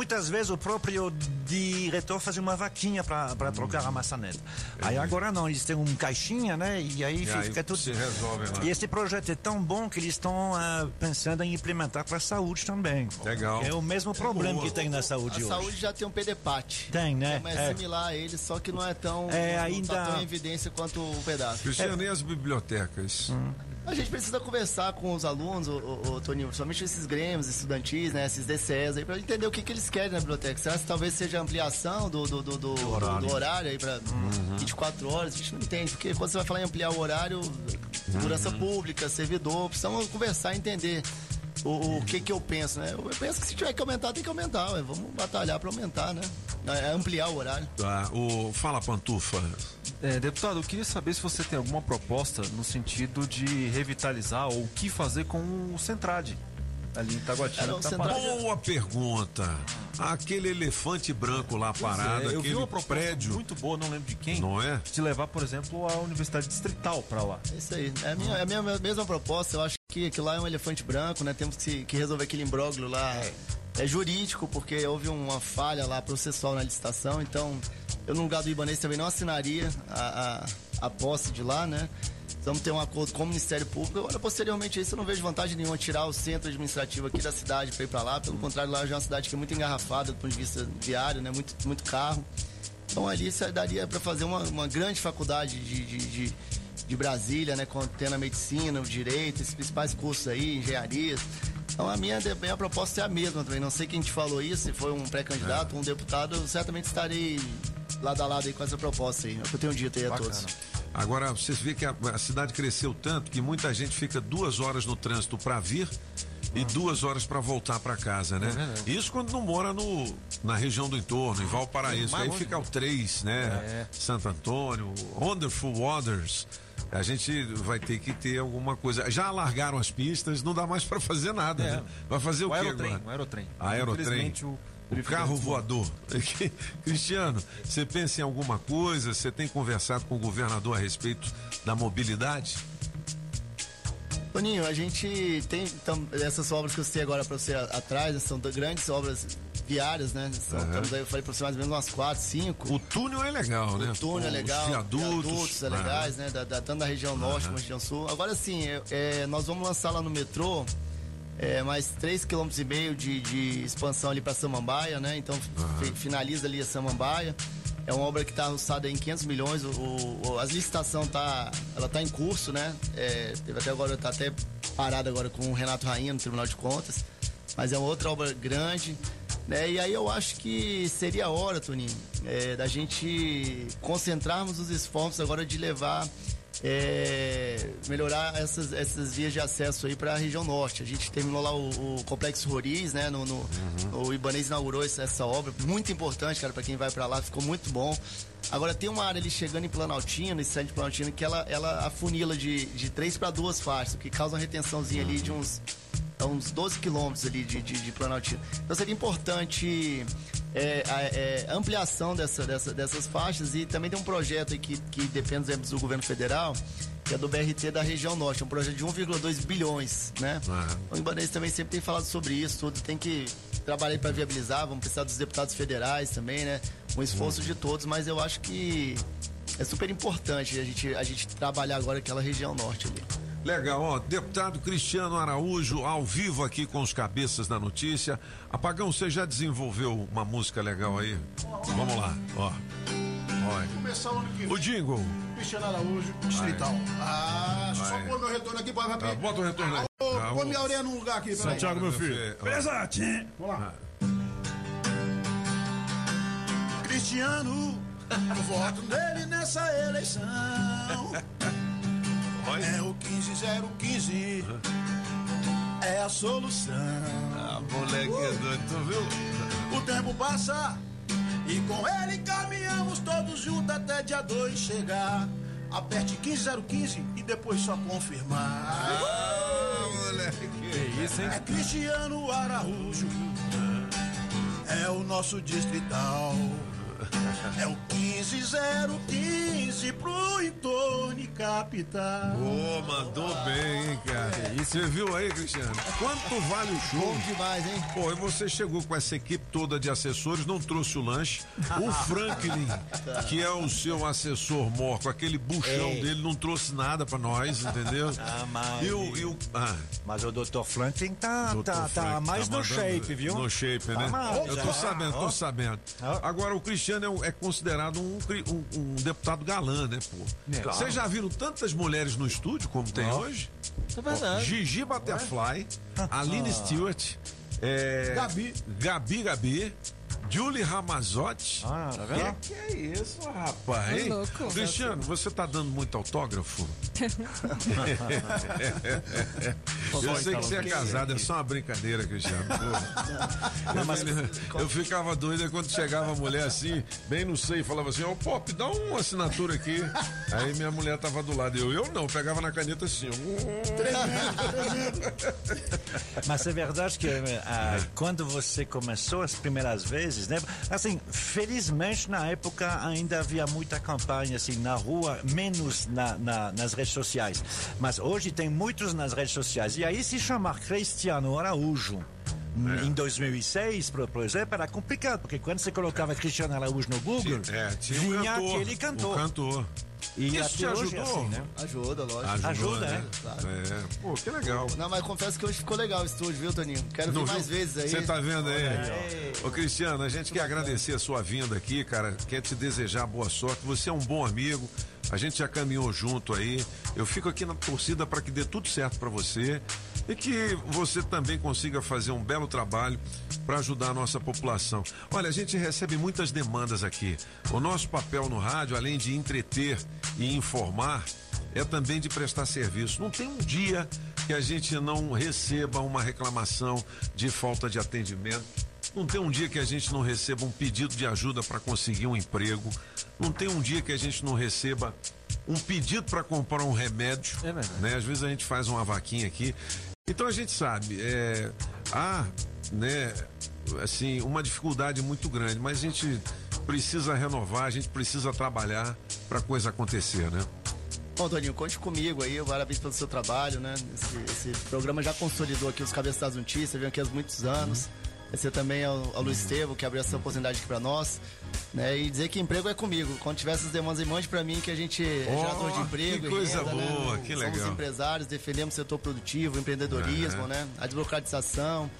muitas vezes o próprio diretor fazia uma vaquinha para trocar a maçaneta. Aí agora não, eles têm um caixinha, né? E aí E fica aí tudo. se resolve lá. E esse projeto é tão bom que eles estão ah, pensando em implementar para a saúde também. Legal. É o mesmo problema boa. que tem na A saúde hoje. saúde já tem um PDPAT. Tem, né? É É. similar a ele, só que não é tão, É, não ainda- tá tão em evidência quanto o PEDAF. Cristiano, e as bibliotecas? A gente precisa conversar com os alunos, o, o, o Toninho, principalmente esses grêmios estudantis, né, esses DCEs aí, pra entender o que, que eles querem na biblioteca. Será que talvez seja a ampliação do, do, do, do, do horário. horário. aí pra 24 horas? A gente não entende, porque quando você vai falar em ampliar o horário, segurança pública, servidor, precisamos conversar e entender. O, o que que eu penso, né? Eu penso que se tiver que aumentar, tem que aumentar, ué. Vamos batalhar pra aumentar, né? É ampliar o horário. Tá, o, fala, Pantufa. É, deputado, eu queria saber se você tem alguma proposta no sentido de revitalizar ou o que fazer com o Centrade ali em que tá. Boa pergunta. Aquele elefante branco lá Pois parado, é, eu vi aquele uma proposta prédio. muito boa, não lembro de quem, Não é? de levar, por exemplo, a Universidade Distrital pra lá. É isso aí. É a minha, é a minha mesma proposta. Eu acho que aquilo lá é um elefante branco, né? Temos que, que resolver aquele imbróglio lá. É. jurídico, porque houve uma falha lá processual na licitação. Então, eu no lugar do Ibanês também não assinaria a, a, a posse de lá, né? Vamos ter um acordo com o Ministério Público. Agora, posteriormente a isso, eu não vejo vantagem nenhuma tirar o centro administrativo aqui da cidade para ir para lá. Pelo contrário, lá já é uma cidade que é muito engarrafada do ponto de vista viário, né? Muito, muito carro. Então ali isso daria para fazer uma, uma grande faculdade de, de, de, de Brasília, né? Contendo a medicina, o direito, esses principais cursos aí, engenharias. Então a minha, a minha proposta é a mesma também. Não sei quem te falou isso, se foi um pré-candidato, um deputado, eu certamente estarei lado a lado aí com essa proposta aí. É o que eu tenho dito aí a todos. Agora, vocês vê que a, a cidade cresceu tanto que muita gente fica duas horas no trânsito para vir e duas horas para voltar para casa, né? Isso quando não mora no, na região do entorno, em Valparaíso. Mais Aí fica o 3, né? Santo Antônio, Wonderful Waters. A gente vai ter que ter alguma coisa. Já alargaram as pistas, não dá mais para fazer nada, É. né? Vai fazer o, O quê aerotrem, agora? o aerotrem. Aerotrem. Infelizmente, O carro voador. Cristiano, você pensa em alguma coisa? Você tem conversado com o governador a respeito da mobilidade? Toninho, a gente tem então, essas obras que eu citei agora para você atrás, né, são grandes obras viárias, né? São. Estamos aí, eu falei para você mais ou menos umas quatro, cinco. O túnel é legal, né? O túnel é Os legal, viadutos, é legais, né? Da, da- tanto da região norte como da região sul. Agora sim, é, é, nós vamos lançar lá no metrô é, mais 3,5 km de, de expansão ali para Samambaia, né? Então fi- finaliza ali a Samambaia. É uma obra que está alçada em 500 milhões. O, o, a licitação tá, ela tá em curso, né? É, teve até agora, tá até parada agora com o Renato Rainha no Tribunal de Contas. Mas é uma outra obra grande. Né? E aí eu acho que seria a hora, Toninho, é, da gente concentrarmos os esforços agora de levar, é, melhorar essas, essas vias de acesso aí para a região norte. A gente terminou lá o, o Complexo Roriz, né? No, no- O Ibanez inaugurou essa, essa obra, muito importante, cara, para quem vai para lá, ficou muito bom. Agora tem uma área ali chegando em Planaltina, esse centro de Planaltina, que ela, ela afunila de, de três para duas faixas, o que causa uma retençãozinha ali de uns a uns 12 quilômetros ali de, de, de Planaltina. Então seria importante é, a é, ampliação dessa, dessa- dessas faixas e também tem um projeto aí que, que depende do governo federal, que é do BRT da região norte, é um projeto de 1,2 bilhões, né? O Ibanez também sempre tem falado sobre isso, tudo tem que trabalhar para viabilizar, vamos precisar dos deputados federais também, né? Um esforço de todos, mas eu acho que é super importante a gente, a gente trabalhar agora aquela região norte ali. Legal, ó, deputado Cristiano Araújo, ao vivo aqui com os cabeças da notícia. Apagão, você já desenvolveu uma música legal aí? Vamos lá, ó. Começar o ano que vem. O jingle. Cristiano Araújo, distrital. Ah, só pôr meu retorno aqui, pode Tá, bota o retorno aí. Ô, Ah, Põe minha orelha num lugar aqui, peraí. Santiago, meu filho. Tchim. Vamos lá. Cristiano, eu voto nele nessa eleição. É o 15015. É a solução. Ah, moleque é doido, tu viu? O tempo passa e com ele caminhamos todos juntos até dia 2 chegar. Aperte 15015 e depois só confirmar. Ah, moleque. Que isso, hein? É Cristiano Araújo. É o nosso distrital. É o 15015 pro entorno e capital. Ô, mandou bem, hein, cara. Você viu aí, Cristiano? Quanto vale o show? Bom demais, hein? Pô, e você chegou com essa equipe toda de assessores, não trouxe o lanche. O Franklin, que é o seu assessor mor, com aquele buchão Ei. dele, não trouxe nada pra nós, entendeu? Ah, mas. E o. E o ah, Mas o Dr. Franklin tá, Dr. tá, tá mais tá no shape, viu? No shape, Tá né? mais, Eu tô sabendo, tô sabendo. Agora, o Cristiano é, um- é considerado um, um- um deputado galã, né, pô? Legal. Vocês já viram tantas mulheres no estúdio como tem Ó. hoje? É verdade. Gigi Butterfly, Aline Ah. Stewart, é, Gabi. Gabi Gabi. Julie Ramazotti. Ah, tá vendo? Que, que é isso, rapaz? Hein? louco. Cristiano, você tá dando muito autógrafo? eu sei que você é casado, é só uma brincadeira, Cristiano. Pô. Eu, eu ficava doido quando chegava a mulher assim, bem no seio, falava assim: Ô Pop, dá uma assinatura aqui. Aí minha mulher tava do lado. Eu, eu não, pegava na caneta assim. Mas é verdade que ah, quando você começou as primeiras vezes, né? Assim, felizmente na época ainda havia muita campanha assim na rua, menos na, na- nas redes sociais. Mas hoje tem muitos nas redes sociais. E aí se chamar Cristiano Araújo. Em 2006, por, por exemplo, era complicado, porque quando você colocava Cristiano Araújo no Google, É, tinha um vinha cantor, aquele cantor. um cantor. E Isso te é ajudou? assim, né? Ajuda, lógico. Ajudou, Ajuda, né? é. Claro. É, pô, que legal. Não, mas confesso que hoje ficou legal o estúdio, viu, Toninho? Quero Não vir mais vezes aí. Você tá vendo aí? Olha Ô Cristiano, a gente quer agradecer a sua vinda aqui, cara. Quer te desejar boa sorte. Você é um bom amigo. A gente já caminhou junto aí. Eu fico aqui na torcida para que dê tudo certo para você e que você também consiga fazer um belo trabalho para ajudar a nossa população. Olha, a gente recebe muitas demandas aqui. O nosso papel no rádio, além de entreter e informar, é também de prestar serviço. Não tem um dia que a gente não receba uma reclamação de falta de atendimento. Não tem um dia que a gente não receba um pedido de ajuda para conseguir um emprego. Não tem um dia que a gente não receba um pedido para comprar um remédio. né? Às vezes a gente faz uma vaquinha aqui. Então a gente sabe, é, há, né, assim, uma dificuldade muito grande, mas a gente precisa renovar, a gente precisa trabalhar para a coisa acontecer, né? Bom, Toninho, conte comigo aí, parabéns pelo seu trabalho, né? Esse, esse programa já consolidou aqui os cabeças das notícias, vem aqui há muitos anos. Esse também é o, ao Luiz Estevam, que abriu essa oportunidade aqui pra nós. Né? E dizer que emprego é comigo. Quando tiver essas demandas, mande pra mim que a gente é Oh, gerador de emprego. que coisa renda, boa, né? que Somos legal. empresários, defendemos o setor produtivo, o empreendedorismo, Uhum. né? A desburocratização.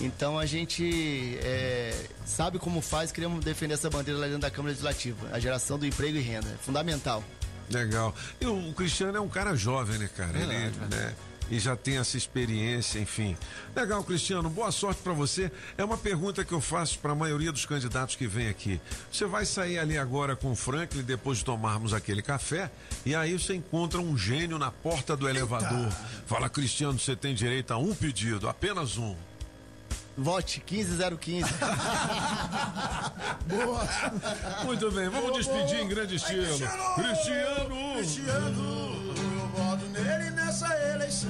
Então a gente é, sabe como faz, queremos defender essa bandeira lá dentro da Câmara Legislativa. A geração do emprego e renda. É fundamental. Legal. E o Cristiano é um cara jovem, né, cara? Ele, Verdade, né? E já tem essa experiência, enfim. Legal, Cristiano. Boa sorte pra você. É uma pergunta que eu faço pra maioria dos candidatos que vem aqui. Você vai sair ali agora com o Franklin depois de tomarmos aquele café e aí você encontra um gênio na porta do elevador. Fala, Cristiano, você tem direito a um pedido, apenas um. Vote 15015. Boa. Muito bem, vamos Boa, despedir boa. em grande estilo. Cristiano! Cristiano! Cristiano, voto nele nessa eleição.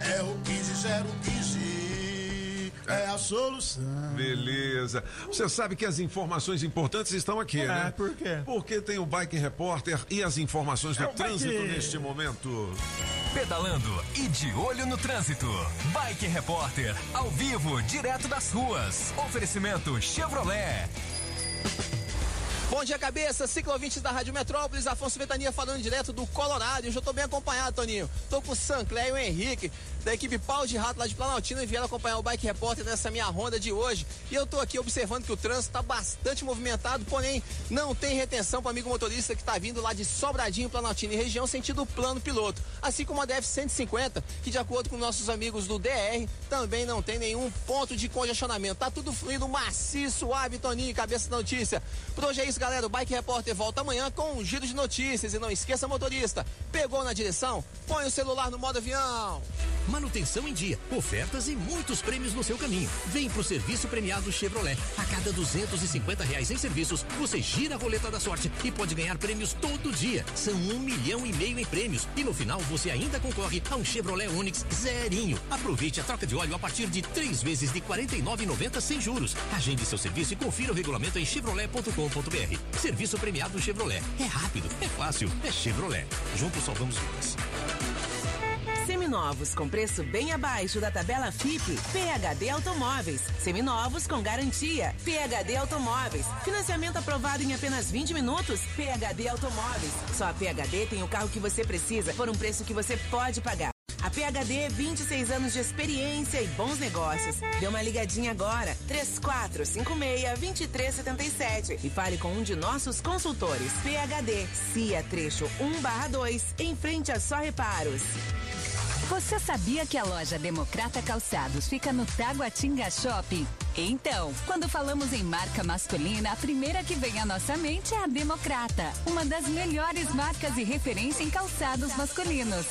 É o 15015, é a solução. Beleza. Você sabe que as informações importantes estão aqui, É, né? por quê? Porque tem o Bike Repórter e as informações do É trânsito Bike. neste momento. Pedalando e de olho no trânsito. Bike Repórter, ao vivo, direto das ruas. Oferecimento Chevrolet. Bom dia, cabeça. Ciclovintes da Rádio Metrópolis. Afonso Ventania falando direto do Colorado. Eu tô bem acompanhado, Toninho. Tô com o Sancler e o Henrique, da equipe Pau de Rato lá de Planaltina e vieram acompanhar o Bike Repórter nessa minha ronda de hoje. E eu tô aqui observando que o trânsito tá bastante movimentado, porém não tem retenção para amigo motorista que tá vindo lá de Sobradinho, Planaltina e região, sentido plano piloto. Assim como a DF-150, que de acordo com nossos amigos do DR, também não tem nenhum ponto de congestionamento. Tá tudo fluindo maciço, suave, Toninho, cabeça da notícia. Por hoje é isso, galera. O Bike Repórter volta amanhã com um giro de notícias. E não esqueça, motorista, pegou na direção? Põe o celular no modo avião. Manutenção em dia, ofertas e muitos prêmios no seu caminho. Vem pro serviço premiado Chevrolet. A cada 250 reais em serviços, você gira a roleta da sorte e pode ganhar prêmios todo dia. São um milhão e meio em prêmios. E no final você ainda concorre a um Chevrolet Onix zerinho. Aproveite a troca de óleo a partir de três vezes de R$ 49,90 sem juros. Agende seu serviço e confira o regulamento em chevrolet.com.br. Serviço premiado Chevrolet. É rápido, é fácil, é Chevrolet. Juntos salvamos vidas. Seminovos com preço bem abaixo da tabela FIP. PHD Automóveis. Seminovos com garantia. PHD Automóveis. Financiamento aprovado em apenas 20 minutos. PHD Automóveis. Só a PHD tem o carro que você precisa por um preço que você pode pagar. A PHD, 26 anos de experiência e bons negócios. Dê uma ligadinha agora, 3456-2377 e fale com um de nossos consultores. PHD, CIA Trecho 1/2, em frente a Só Reparos. Você sabia que a loja Democrata Calçados fica no Taguatinga Shopping? Então, quando falamos em marca masculina, a primeira que vem à nossa mente é a Democrata, uma das melhores marcas e referência em calçados masculinos.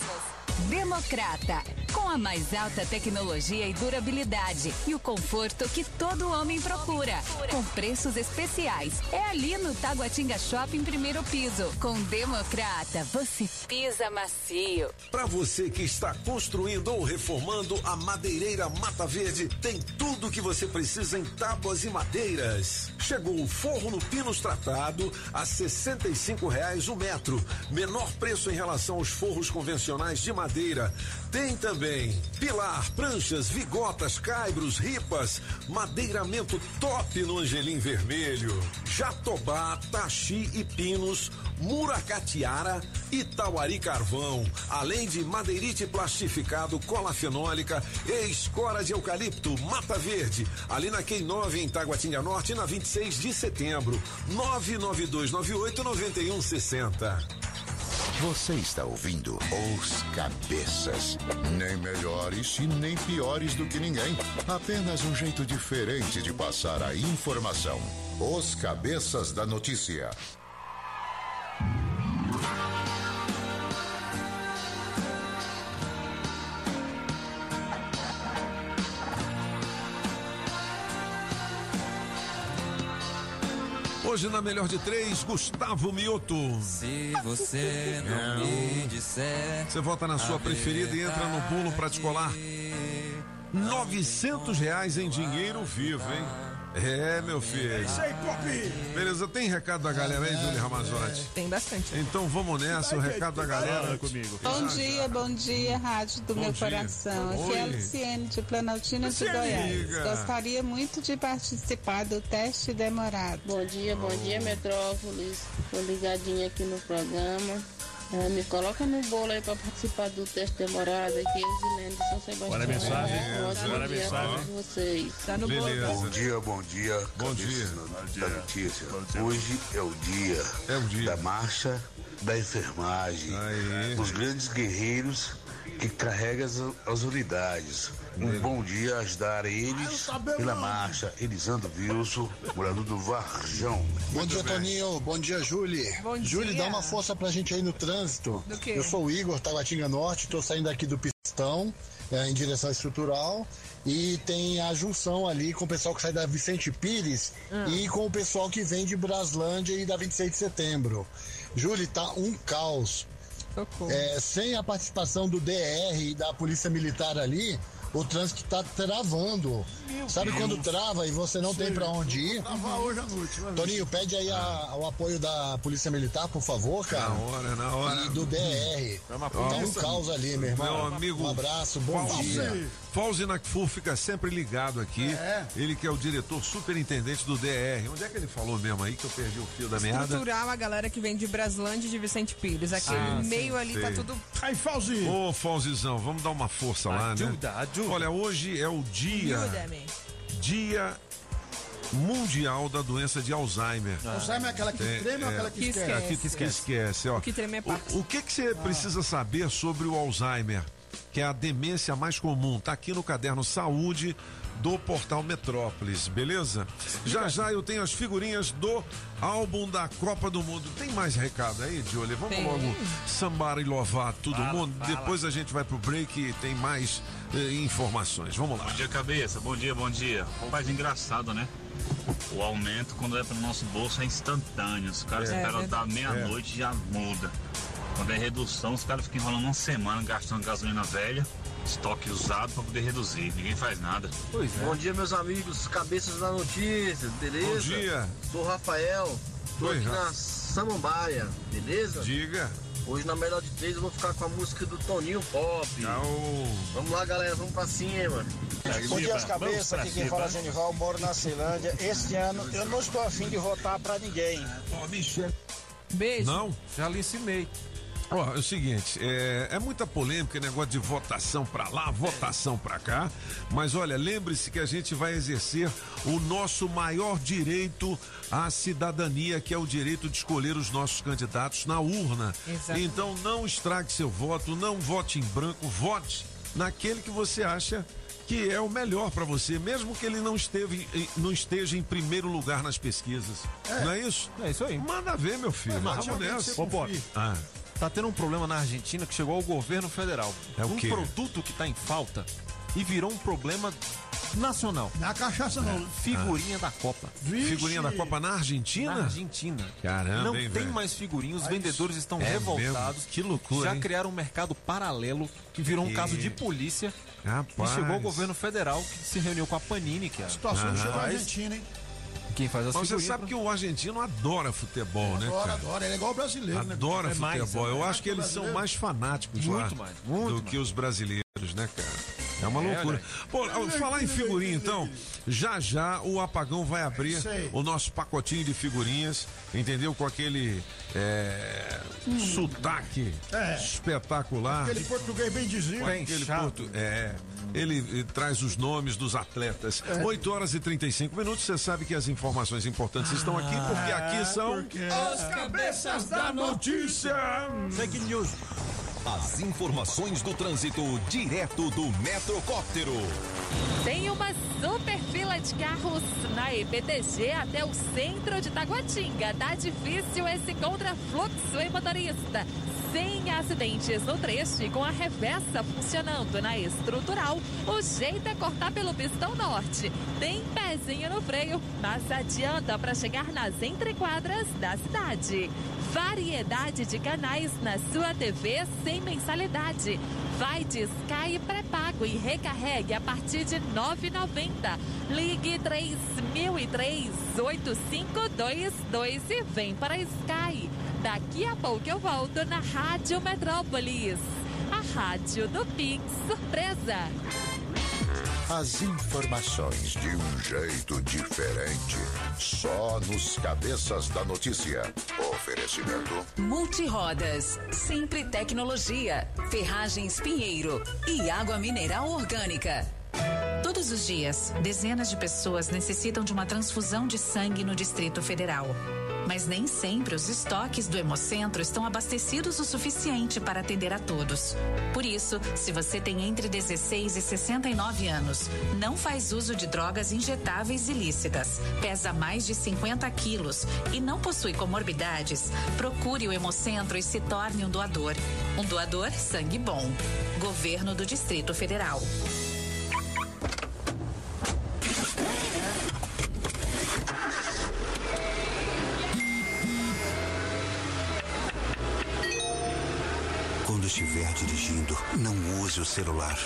Democrata, com a mais alta tecnologia e durabilidade e o conforto que todo homem procura, com preços especiais. É ali no Taguatinga Shopping primeiro piso. Com Democrata, você pisa macio. Para você que está construindo ou reformando, a Madeireira Mata Verde tem tudo o que você precisa em tábuas e madeiras. Chegou o forro no pinos tratado a 65 reais o metro, menor preço em relação aos forros convencionais de madeira. Tem também pilar, pranchas, vigotas, caibros, ripas, madeiramento top no angelim vermelho, jatobá, taxi e pinos, muracatiara e tauari carvão, além de madeirite plastificado, cola fenólica e escora de eucalipto, mata verde, ali na Quem 9 em Taguatinga Norte, na 26 de setembro, 99298 9160. Você está ouvindo Os Cabeças. Nem melhores e nem piores do que ninguém. Apenas um jeito diferente de passar a informação. Os Cabeças da Notícia. Hoje na melhor de três, Gustavo Mioto. Se você não me disser. Você vota na sua preferida e entra no bolo para descolar. 900 reais em dinheiro vivo, hein? É, meu filho. É isso aí, Pop! Beleza, tem recado da galera aí, Júlio Ramazotti? Tem bastante. Então vamos nessa, o recado da galera. comigo. Bom dia, bom dia, Rádio do Bom meu dia. coração. Aqui Oi. é a Luciene de Planaltina de Goiás. amiga. Gostaria muito de participar do teste demorado. Bom dia, bom dia, Metrópolis. Tô ligadinha aqui no programa. Ah, me coloca no bolo aí pra participar do teste demorado aqui, Edilene de São Sebastião. Bora a mensagem. Um ótimo Bora dia mensagem. todos vocês. Tá no bolo. Bom dia, bom dia. Bom dia. Da notícia. Hoje é o dia, É o dia. da marcha da enfermagem. Os grandes guerreiros que carregam as, as unidades. Um bom dia a ajudar eles pela marcha. Elisandro Wilson, morador do Varjão. Bom dia, Toninho. Bom dia, Júlia. Bom dá uma força pra gente aí no trânsito. Eu sou o Igor, Taguatinga Norte, tô saindo aqui do Pistão, é, em direção estrutural. E tem a junção ali com o pessoal que sai da Vicente Pires Hum. e com o pessoal que vem de Braslândia e da 26 de setembro. Júlia, tá um caos. É, sem a participação do DR e da Polícia Militar ali, o trânsito tá travando. Sabe Deus. quando trava e você não tem pra onde ir? Tava hoje à noite. Toninho, pede aí a- o apoio da Polícia Militar, por favor, cara. Na hora, na hora. E do DR. Tá um caos ali, meu irmão. Meu amigo. Um abraço, bom Fauzi- dia. Fauzi Nakfur fica sempre ligado aqui. É. Ele que é o diretor superintendente do DR. Onde é que ele falou mesmo aí que eu perdi o fio da meada? Estrutural a galera que vem de Braslândia e de Vicente Pires. Aquele Ah, sim, meio ali tá sei. tudo. Aí, Fauzi. Ô, Fauzizão, vamos dar uma força lá, Ajuda, né? Olha, hoje é o dia, dia mundial da doença de Alzheimer. Alzheimer é aquela que É, treme ou é. aquela que Que esquece? É, que, que esquece. ó. O que treme é O, o que que você precisa saber sobre o Alzheimer, que é a demência mais comum? Tá aqui no caderno Saúde do Portal Metrópolis, beleza? Já já eu tenho as figurinhas do álbum da Copa do Mundo. Tem mais recado aí, Diole? Vamos Tem. logo sambar e louvar todo Fala, mundo. fala. Depois a gente vai pro break e tem mais informações. Vamos lá. Bom dia, cabeça. Bom dia, bom dia. Rapaz, engraçado, né? O aumento, quando é para o nosso bolso, é instantâneo. Os caras É, esperam é da meia-noite e já muda. Quando é redução, os caras ficam enrolando uma semana gastando gasolina velha, estoque usado para poder reduzir. Ninguém faz nada. Pois é. Bom dia, meus amigos, cabeças da notícia, beleza? Bom dia. Sou o Rafael, tô Oi, aqui Rafa. na Samambaia, beleza? Diga. Hoje na melhor de três eu vou ficar com a música do Toninho Pop. Tchau. Vamos lá, galera, vamos pra cima. Bom dia, as cabeças. Aqui quem fala é Genival, moro na Ceilândia. Este ano eu não estou afim de votar pra ninguém. Beijo. Não? Já lhe ensinei. Ó, é o seguinte, é, é muita polêmica, negócio de votação pra lá, votação pra cá, mas olha, lembre-se que a gente vai exercer o nosso maior direito à cidadania, que é o direito de escolher os nossos candidatos na urna. Exatamente. Então não estrague seu voto, não vote em branco, vote naquele que você acha que é o melhor pra você, mesmo que ele não, esteve, não esteja em primeiro lugar nas pesquisas. Não é isso? É isso aí. Manda ver, meu filho. mas tinha Vamos nessa. Ô, Bob. Ah. tá tendo um problema na Argentina que chegou ao governo federal. É o um quê? produto que tá em falta e virou um problema nacional. É cachaça, não. Figurinha da Copa. Vixe. Figurinha da Copa na Argentina? Na Argentina. Caramba, Não hein, tem velho? mais figurinhas, os vendedores estão É revoltados. mesmo? Que loucura, Já hein? criaram um mercado paralelo que virou um Que- caso de polícia. Rapaz. E chegou ao governo federal que se reuniu com a Panini, que é Situação que chegou a Mas- Argentina, hein? quem faz as Mas você sabe que o argentino adora futebol, né, Adora, cara? adora. Ele é igual o brasileiro, né? Adora É mais, futebol. é Eu mais acho que o eles são brasileiro. mais fanáticos Muito lá mais, muito do mais. que os brasileiros, né, cara? É uma É, loucura. Pô, ao falar em figurinha, então, já já o apagão vai abrir o nosso pacotinho de figurinhas, entendeu? Com aquele é, sotaque É. espetacular. Aquele português bem dizido. Com aquele ponto, é, ele eh, traz os nomes dos atletas. 8 horas e 35 minutos. Você sabe que as informações importantes estão aqui, porque aqui são. As cabeças da notícia. Fake news. As informações do trânsito direto do Metrocóptero. Tem uma super fila de carros na EPTG até o centro de Taguatinga. Tá difícil esse contrafluxo, hein, motorista? Sem acidentes no trecho e com a reversa funcionando na estrutural, o jeito é cortar pelo pistão norte. Tem pezinho no freio, mas adianta para chegar nas entrequadras da cidade. Variedade de canais na sua TV sem mensalidade. Vai de Sky pré-pago e recarregue a partir de R$ 9,90. Ligue 3003-8522 e vem para Sky. Daqui a pouco eu volto na Rádio Metrópolis. A rádio do Pix Surpresa. As informações de um jeito diferente. Só nos cabeças da notícia. Oferecimento. Multirodas, Sempre Tecnologia, Ferragens Pinheiro e Água Mineral Orgânica. Todos os dias, dezenas de pessoas necessitam de uma transfusão de sangue no Distrito Federal. Mas nem sempre os estoques do Hemocentro estão abastecidos o suficiente para atender a todos. Por isso, se você tem entre 16 e 69 anos, não faz uso de drogas injetáveis ilícitas, pesa mais de 50 quilos e não possui comorbidades, procure o Hemocentro e se torne um doador. Um doador sangue bom. Governo do Distrito Federal. Quando estiver dirigindo, não use o celular.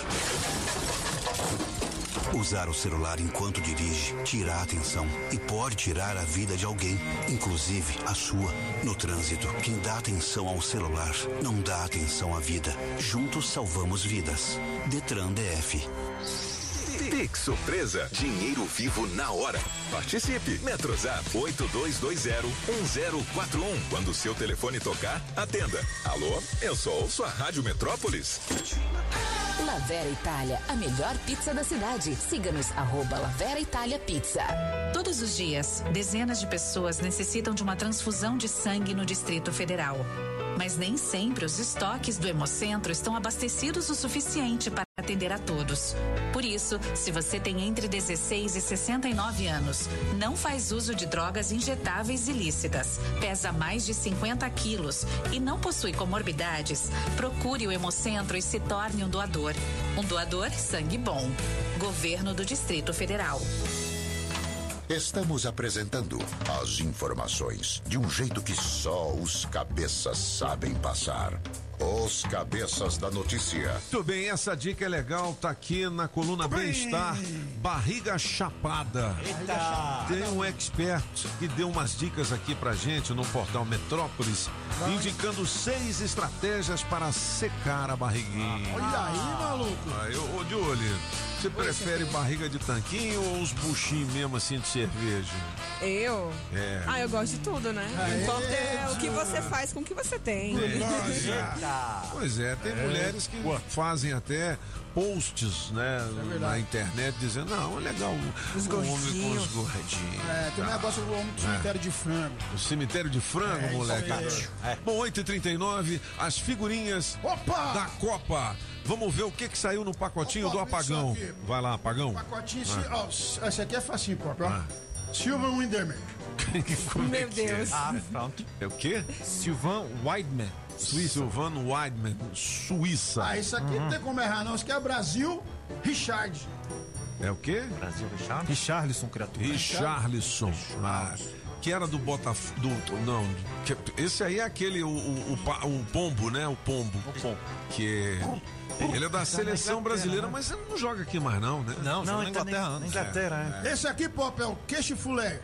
Usar o celular enquanto dirige tira a atenção e pode tirar a vida de alguém, inclusive a sua. No trânsito, quem dá atenção ao celular não dá atenção à vida. Juntos salvamos vidas. Detran DF. Pix Surpresa, dinheiro vivo na hora. Participe. Metrozap 82201041. Quando o seu telefone tocar, atenda. Alô, eu sou sua Rádio Metrópolis. Lavera Itália, a melhor pizza da cidade. Siga-nos, arroba Lavera Itália Pizza. Todos os dias, dezenas de pessoas necessitam de uma transfusão de sangue no Distrito Federal. Mas nem sempre os estoques do Hemocentro estão abastecidos o suficiente para atender a todos. Por isso, se você tem entre 16 e 69 anos, não faz uso de drogas injetáveis ilícitas, pesa mais de 50 quilos e não possui comorbidades, procure o Hemocentro e se torne um doador. Um doador sangue bom. Governo do Distrito Federal. Estamos apresentando as informações de um jeito que só os cabeças sabem passar. Os cabeças da notícia. Muito bem, essa dica é legal, tá aqui na coluna Bem-Estar, barriga chapada. Eita. Tem um expert que deu umas dicas aqui pra gente no portal Metrópolis, indicando seis estratégias para secar a barriguinha. Olha aí, maluco. Ah, eu, ô, de olho, você prefere barriga de tanquinho ou os buchinhos mesmo assim de cerveja? Eu? É. Ah, eu gosto de tudo, né? Aê, O importa é o que você faz com o que você tem. É. Pois é, tem É. mulheres que fazem até posts, né, na internet dizendo, não, é legal Os o homem com os gordinhos. É, tem um Tá. negócio do homem do É. cemitério de frango. O cemitério de frango, É, moleque. aí. Bom, 8h39, as figurinhas da Copa. Vamos ver o que que saiu no pacotinho Opa, do apagão. Vai lá, apagão. Pacotinho, Ah. esse, ó, esse aqui é facinho, pop, ó. Silva Winderman. É Meu é? Deus. Ah, pronto. É o quê? Silvan Weidman. Suíça. Silvan Weidman, Suíça. Ah, isso aqui não tem como errar, não. Isso aqui é Brasil, Richard. É o quê? Brasil Richard? Richarlison, criatura. Richarlison. Ah, que era do Botafogo. Do, não, que- esse aí é aquele, o, o, o o pombo, né? O pombo. O pombo. Que é. Ele é da seleção brasileira, mas ele não joga aqui mais, não, né? Não, joga na Inglaterra antes. Inglaterra, é. Esse aqui, Pop, é o queixo fulé.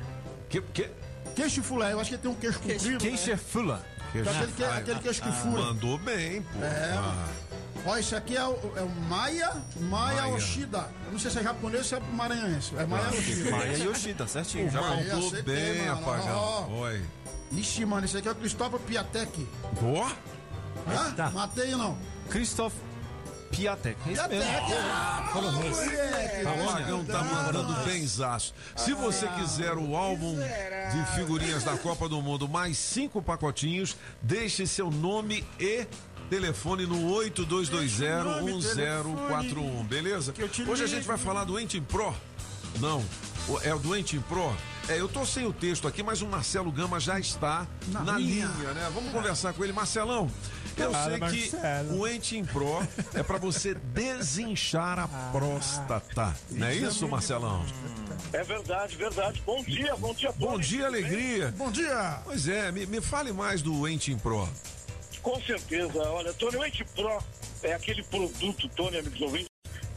Que, que? Queixo fulé. Eu acho que ele tem um queixo comprido. Queixo é fula. Então, aquele, que, Ah, aquele queixo que ah, fura. Mandou bem, pô. É. Ah. Ó, esse aqui é o, é o Maia, Maia Maia. Oshida. Eu não sei se é japonês ou se é maranhense. É Maia Oshida. Maia Yoshida, certinho. Já Mandou bem. Ó. Oi. Ixi, mano, esse aqui é o Cristóvão Piatek. Ó. Hã? Matei ou não? Christoph É. Ah, Polonês. moleque. O Apagão tá mandando benzaço. Se você quiser o álbum de figurinhas da Copa do Mundo, mais cinco pacotinhos, deixe seu nome e telefone no 82201041, beleza? Hoje a gente vai falar do Entim Pro. Não, é o do Entim Pro. É, eu tô sem o texto aqui, mas o Marcelo Gama já está na, Na linha. linha. né? Vamos conversar com ele. Marcelão, eu Fala, sei que Marcelo. o Entim Pro é para você desinchar a próstata. Não é isso, Marcelão? É verdade, verdade. Bom dia, bom dia todos. Bom dia, alegria. Bom dia. Pois é, me, me fale mais do Entim Pro. Com certeza. Olha, Tony, o Ente Pro é aquele produto, Tony, amigos ouvintes,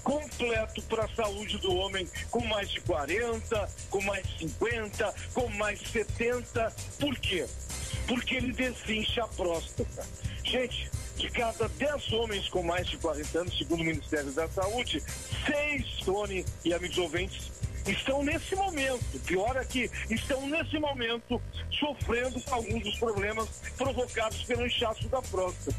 completo para a saúde do homem com mais de 40, com mais de 50, com mais de 70. Por quê? Porque ele desincha a próstata. Gente, de cada 10 homens com mais de 40 anos, segundo o Ministério da Saúde, 6, Tony e amigos ouvintes, estão nesse momento, pior é que estão nesse momento sofrendo alguns dos problemas provocados pelo inchaço da próstata.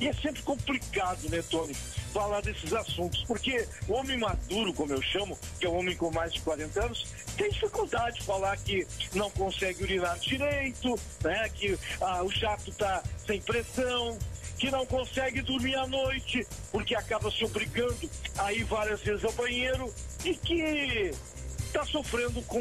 E é sempre complicado, né, Tony, falar desses assuntos, porque o homem maduro, como eu chamo, que é o homem com mais de 40 anos, tem dificuldade de falar que não consegue urinar direito, né, que ah, o jato tá sem pressão, que não consegue dormir à noite, porque acaba se obrigando a ir várias vezes ao banheiro e que está sofrendo com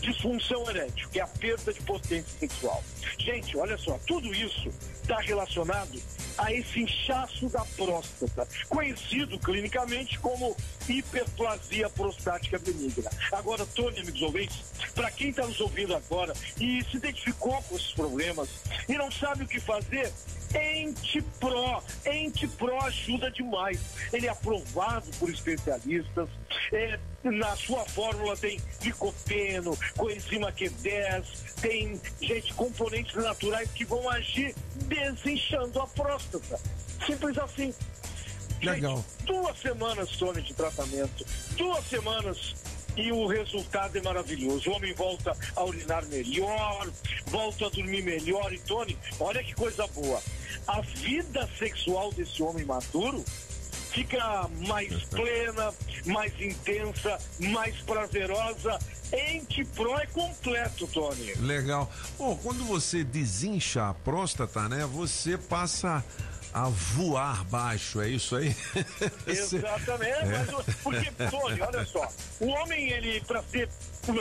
disfunção erétil, que é a perda de potência sexual. Gente, olha só, tudo isso está relacionado a esse inchaço da próstata, conhecido clinicamente como hiperplasia prostática benigna. Agora, Tony, amigos ouvintes, para quem está nos ouvindo agora e se identificou com esses problemas e não sabe o que fazer, Ente Pro. Ente Pro ajuda demais. Ele é aprovado por especialistas. É, na sua fórmula tem licopeno, coenzima Q10, tem, gente, componentes naturais que vão agir desinchando a próstata. Simples assim. Legal. Duas semanas, Tony, de tratamento. Duas semanas e o resultado é maravilhoso. O homem volta a urinar melhor, volta a dormir melhor. E, Tony, olha que coisa boa. A vida sexual desse homem maduro fica mais plena, mais intensa, mais prazerosa. Ente Pro é completo, Tony. Legal. Bom, quando você desincha a próstata, né? Você passa a voar baixo, é isso aí? Exatamente, É. mas porque, Tony, olha só, o homem, ele, para ser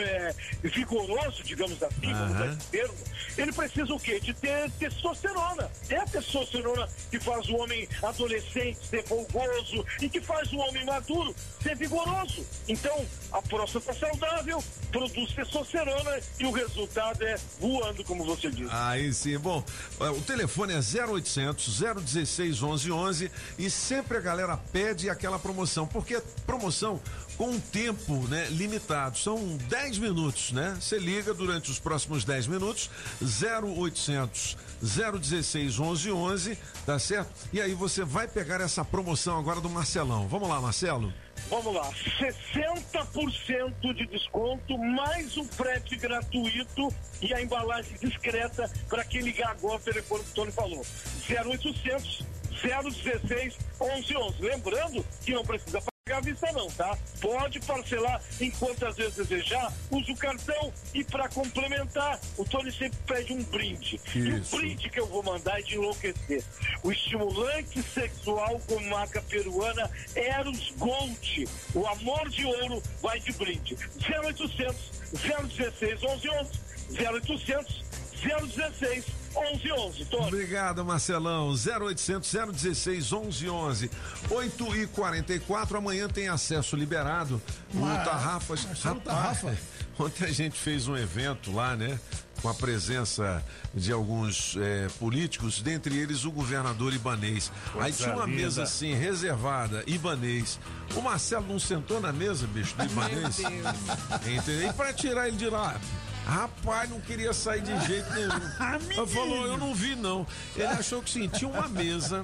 é, vigoroso, digamos assim, vamos dar esse termo, ele precisa o quê? De ter testosterona. É a testosterona que faz o homem adolescente ser folgoso e que faz o homem maduro ser vigoroso. Então, a próstata saudável produz testosterona e o resultado é voando, como você disse. Aí sim, bom, eh, o telefone é 0800 016 1111 e sempre a galera pede aquela promoção, porque é promoção com um tempo, né, limitado, são 10 minutos, né? Você liga durante os próximos 10 minutos 0800 016 1111, tá certo? E aí você vai pegar essa promoção agora do Marcelão. Vamos lá, Marcelo. Vamos lá, 60% de desconto, mais um frete gratuito e a embalagem discreta para quem ligar agora o telefone que o Tony falou. 0800 016 1111. Lembrando que não precisa pagar à vista não, tá? Pode parcelar em quantas vezes desejar, usa o cartão e para complementar, o Tony sempre pede um brinde. E o Isso. brinde que eu vou mandar é de enlouquecer. O estimulante sexual com marca peruana Eros Gold. O amor de ouro vai de brinde. 0800 016 1111 0800 016 1111. Tony. Obrigado, Marcelão. 0800 016 1111. 8 e 44 amanhã tem acesso liberado no Mas- Tarrafas. Marcelo Rapaz, Tarrafa. ontem a gente fez um evento lá, né? Com a presença de alguns eh, políticos, dentre eles o governador Ibanês. Aí tinha uma linda. mesa assim, reservada, Ibanês. O Marcelo não sentou na mesa, bicho, do Ibanês? Entendeu? E pra tirar ele de lá. Rapaz, não queria sair de jeito nenhum. Ele falou, eu não vi não. Ele achou que sim, tinha uma mesa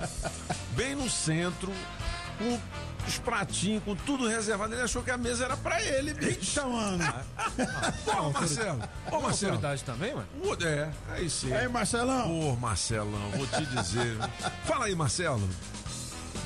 bem no centro, com os pratinhos, com tudo reservado. Ele achou que a mesa era pra ele, bicho. Então, mano. Pô, Marcelo. Ô, Marcelo. autoridade também, mano? Ô, É, aí sim. Aí, Marcelão. Pô, Marcelão, vou te dizer. Fala aí, Marcelo.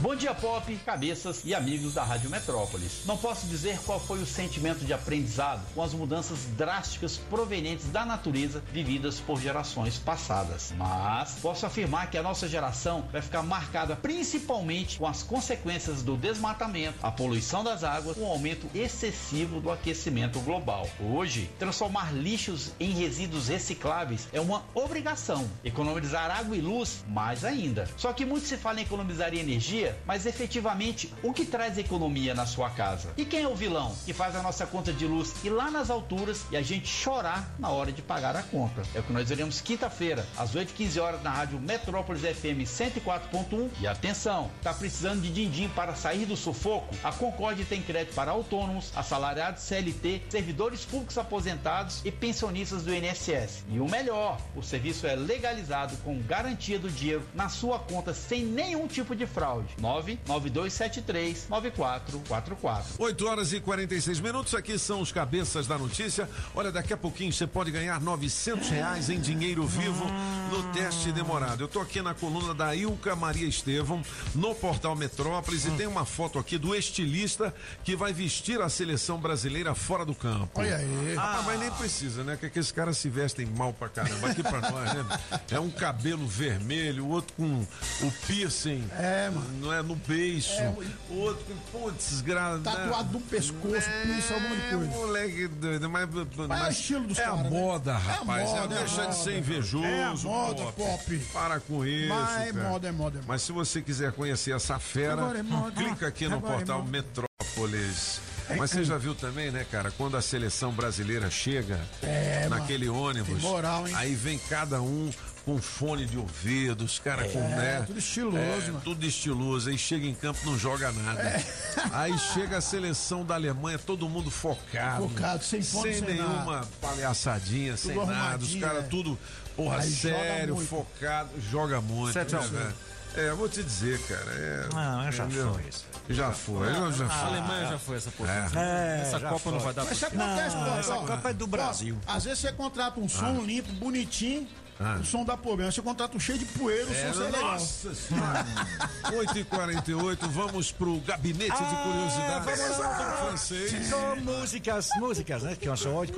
Bom dia, Pop, cabeças e amigos da Rádio Metrópolis. Não posso dizer qual foi o sentimento de aprendizado com as mudanças drásticas provenientes da natureza vividas por gerações passadas, mas posso afirmar que a nossa geração vai ficar marcada principalmente com as consequências do desmatamento, a poluição das águas, o aumento excessivo do aquecimento global. Hoje, transformar lixos em resíduos recicláveis é uma obrigação. Economizar água e luz, mais ainda. Só que muito se fala em economizar energia, mas efetivamente o que traz economia na sua casa? E quem é o vilão que faz a nossa conta de luz ir lá nas alturas e a gente chorar na hora de pagar a conta? É o que nós veremos quinta-feira, às 8h15 horas na rádio Metrópolis FM 104.1. E atenção, tá precisando de din-din para sair do sufoco? A Concorde tem crédito para autônomos, assalariados CLT, servidores públicos aposentados e pensionistas do INSS. E o melhor, o serviço é legalizado com garantia do dinheiro na sua conta sem nenhum tipo de fraude. 99273 9444. 8 horas e 46 minutos, aqui são os cabeças da notícia. Olha, daqui a pouquinho você pode ganhar 900 reais em dinheiro vivo no teste demorado. Eu tô aqui na coluna da Ilka Maria Estevão, no portal Metrópolis, e tem uma foto aqui do estilista que vai vestir a seleção brasileira fora do campo. Olha aí. Ah, mas nem precisa, né? Que aqueles caras se vestem mal pra caramba. Aqui pra nós, né? É um cabelo vermelho, o outro com o piercing. É, mano. Não é no beiço. É, outro com, putz, grana. Tatuado no pescoço, isso é um monte de coisa. moleque doido, mas, Mas é o estilo dos É a caras, né? moda, É a rapaz. É, moda, é a deixa de ser invejoso. É a moda, pop. Para com isso. Mas é cara. moda, é moda, é moda. Mas se você quiser conhecer essa fera, é moda. clica aqui no é portal. Metrópolis. É, Mas você é. já viu também, né, cara? Quando a seleção brasileira chega É, naquele ônibus, Tem moral, aí vem cada um com fone de ouvido, os caras com, né? tudo estiloso, é, mano. Tudo estiloso. Aí chega em campo, não joga nada. É. Aí chega a seleção da Alemanha, todo mundo focado. Focado, sem fone, sem sem nenhuma palhaçadinha, sem nada. Os caras é. tudo, porra, Aí joga sério, muito. focado, joga muito. Sete a né? É, eu vou te dizer, cara. É, Não, já entendeu? foi isso. Já foi, eu já A foi. Alemanha já foi essa porra. É, essa já Copa não foi. vai dar Mas pra isso acontece, Não, pô, essa Copa é do ó, Brasil. às vezes você contrata um som limpo, bonitinho, Ah. o som dá problema. Você contrata um cheio de poeira, o É, som sai legal. nossa senhora. 8h48, vamos pro gabinete Ah, de curiosidades do francês. São músicas, músicas, né? Que são hoje,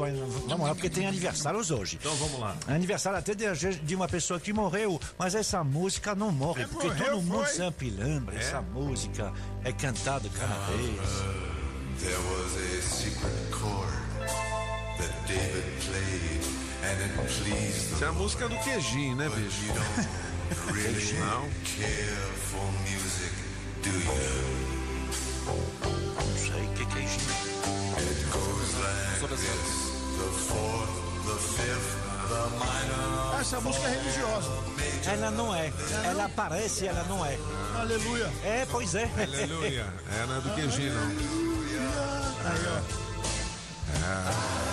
vamos lá, porque tem aniversários hoje. Então vamos lá. Aniversário até de, de uma pessoa que morreu, mas essa música não morre, porque morreu, todo mundo foi? sempre lembra. Essa música é cantada cada vez. There was a secret chord that David played, Essa é a música do queijinho, né, bicho? You don't really Não. music? Não sei o que, é isso. It goes like this: the fourth, the fifth, the minor. Essa música é religiosa. Ela não é. Ela aparece, ela não é. Aleluia. É, pois é. Aleluia. É, não é do queijinho, não. Pô,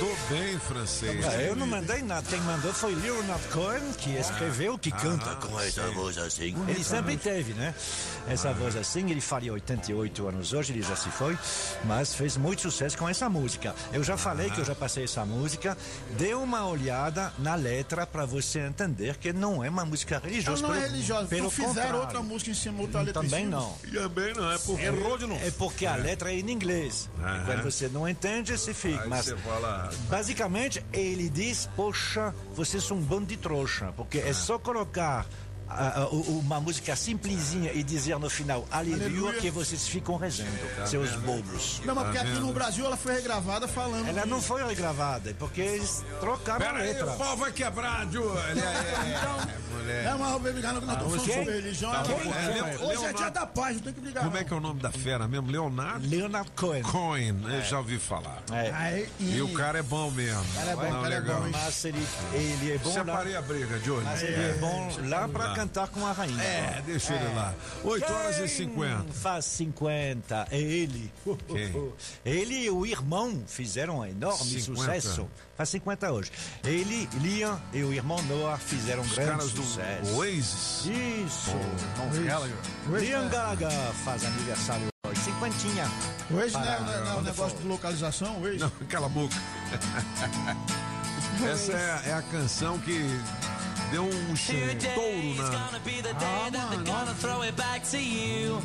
mandou bem, francês. É, Eu não mandei nada, quem mandou foi Leonard Cohen, que escreveu, que canta com essa sim. voz assim. Ele sempre teve, né? Essa voz assim, ele faria 88 anos hoje, ele já se foi, mas fez muito sucesso com essa música. Eu já falei que eu já passei essa música, dê uma olhada na letra para você entender que não é uma música religiosa. não é pelo- religiosa. Pelo Não fizeram contrário. outra música em cima, outra letra em Também não. Também não, é porque... Errou de novo. É porque a letra é em inglês. Quando você não entende, você fica. Aí mas você fala... basicamente ele diz: Poxa, vocês são um bando de trouxa, porque é só colocar. Ah, ah, u- uma música simplesinha e dizer no final aleluia, Aleluia. que vocês ficam rezando, seus bobos. Não, mas porque Tá aqui no Brasil ela foi regravada falando. Ela não foi regravada, é porque eles trocaram Pera a aí, letra. o pau vai quebrar, Ju. Ele é, é, mulher. É, mas vou brigar, falando quem? sobre religião. Tá é- bom, é, Leo- Hoje é Leonardo- dia da paz, não tem que brigar. Como é que é o nome da fera mesmo? Leonardo Leonard Cohen. Cohen, eu já ouvi falar. É. Aí, E o cara é bom mesmo. Cara é bom, Não, cara é legal. bom, hein? Mas ele, ele é bom lá, Separei a briga, Johnny. mas ele é bom lá para Lá. Cantar com a rainha. É, deixa ele lá. 8 horas e Quem 50. Faz 50, é ele. Quem? Ele e o irmão fizeram um enorme 50? sucesso. Faz 50 hoje. Ele, Liam e o irmão Noah fizeram um Os grande caras do sucesso. Oasis. Isso. Noel Gallagher. Liam Gallagher faz aniversário hoje. Cinquentinha. Hoje não é, Para- não é- não é um negócio de localização, hoje. Não, cala a boca. Essa é, é a canção que deu um estouro na. Ah, mano, peguei um táxi aí, eu.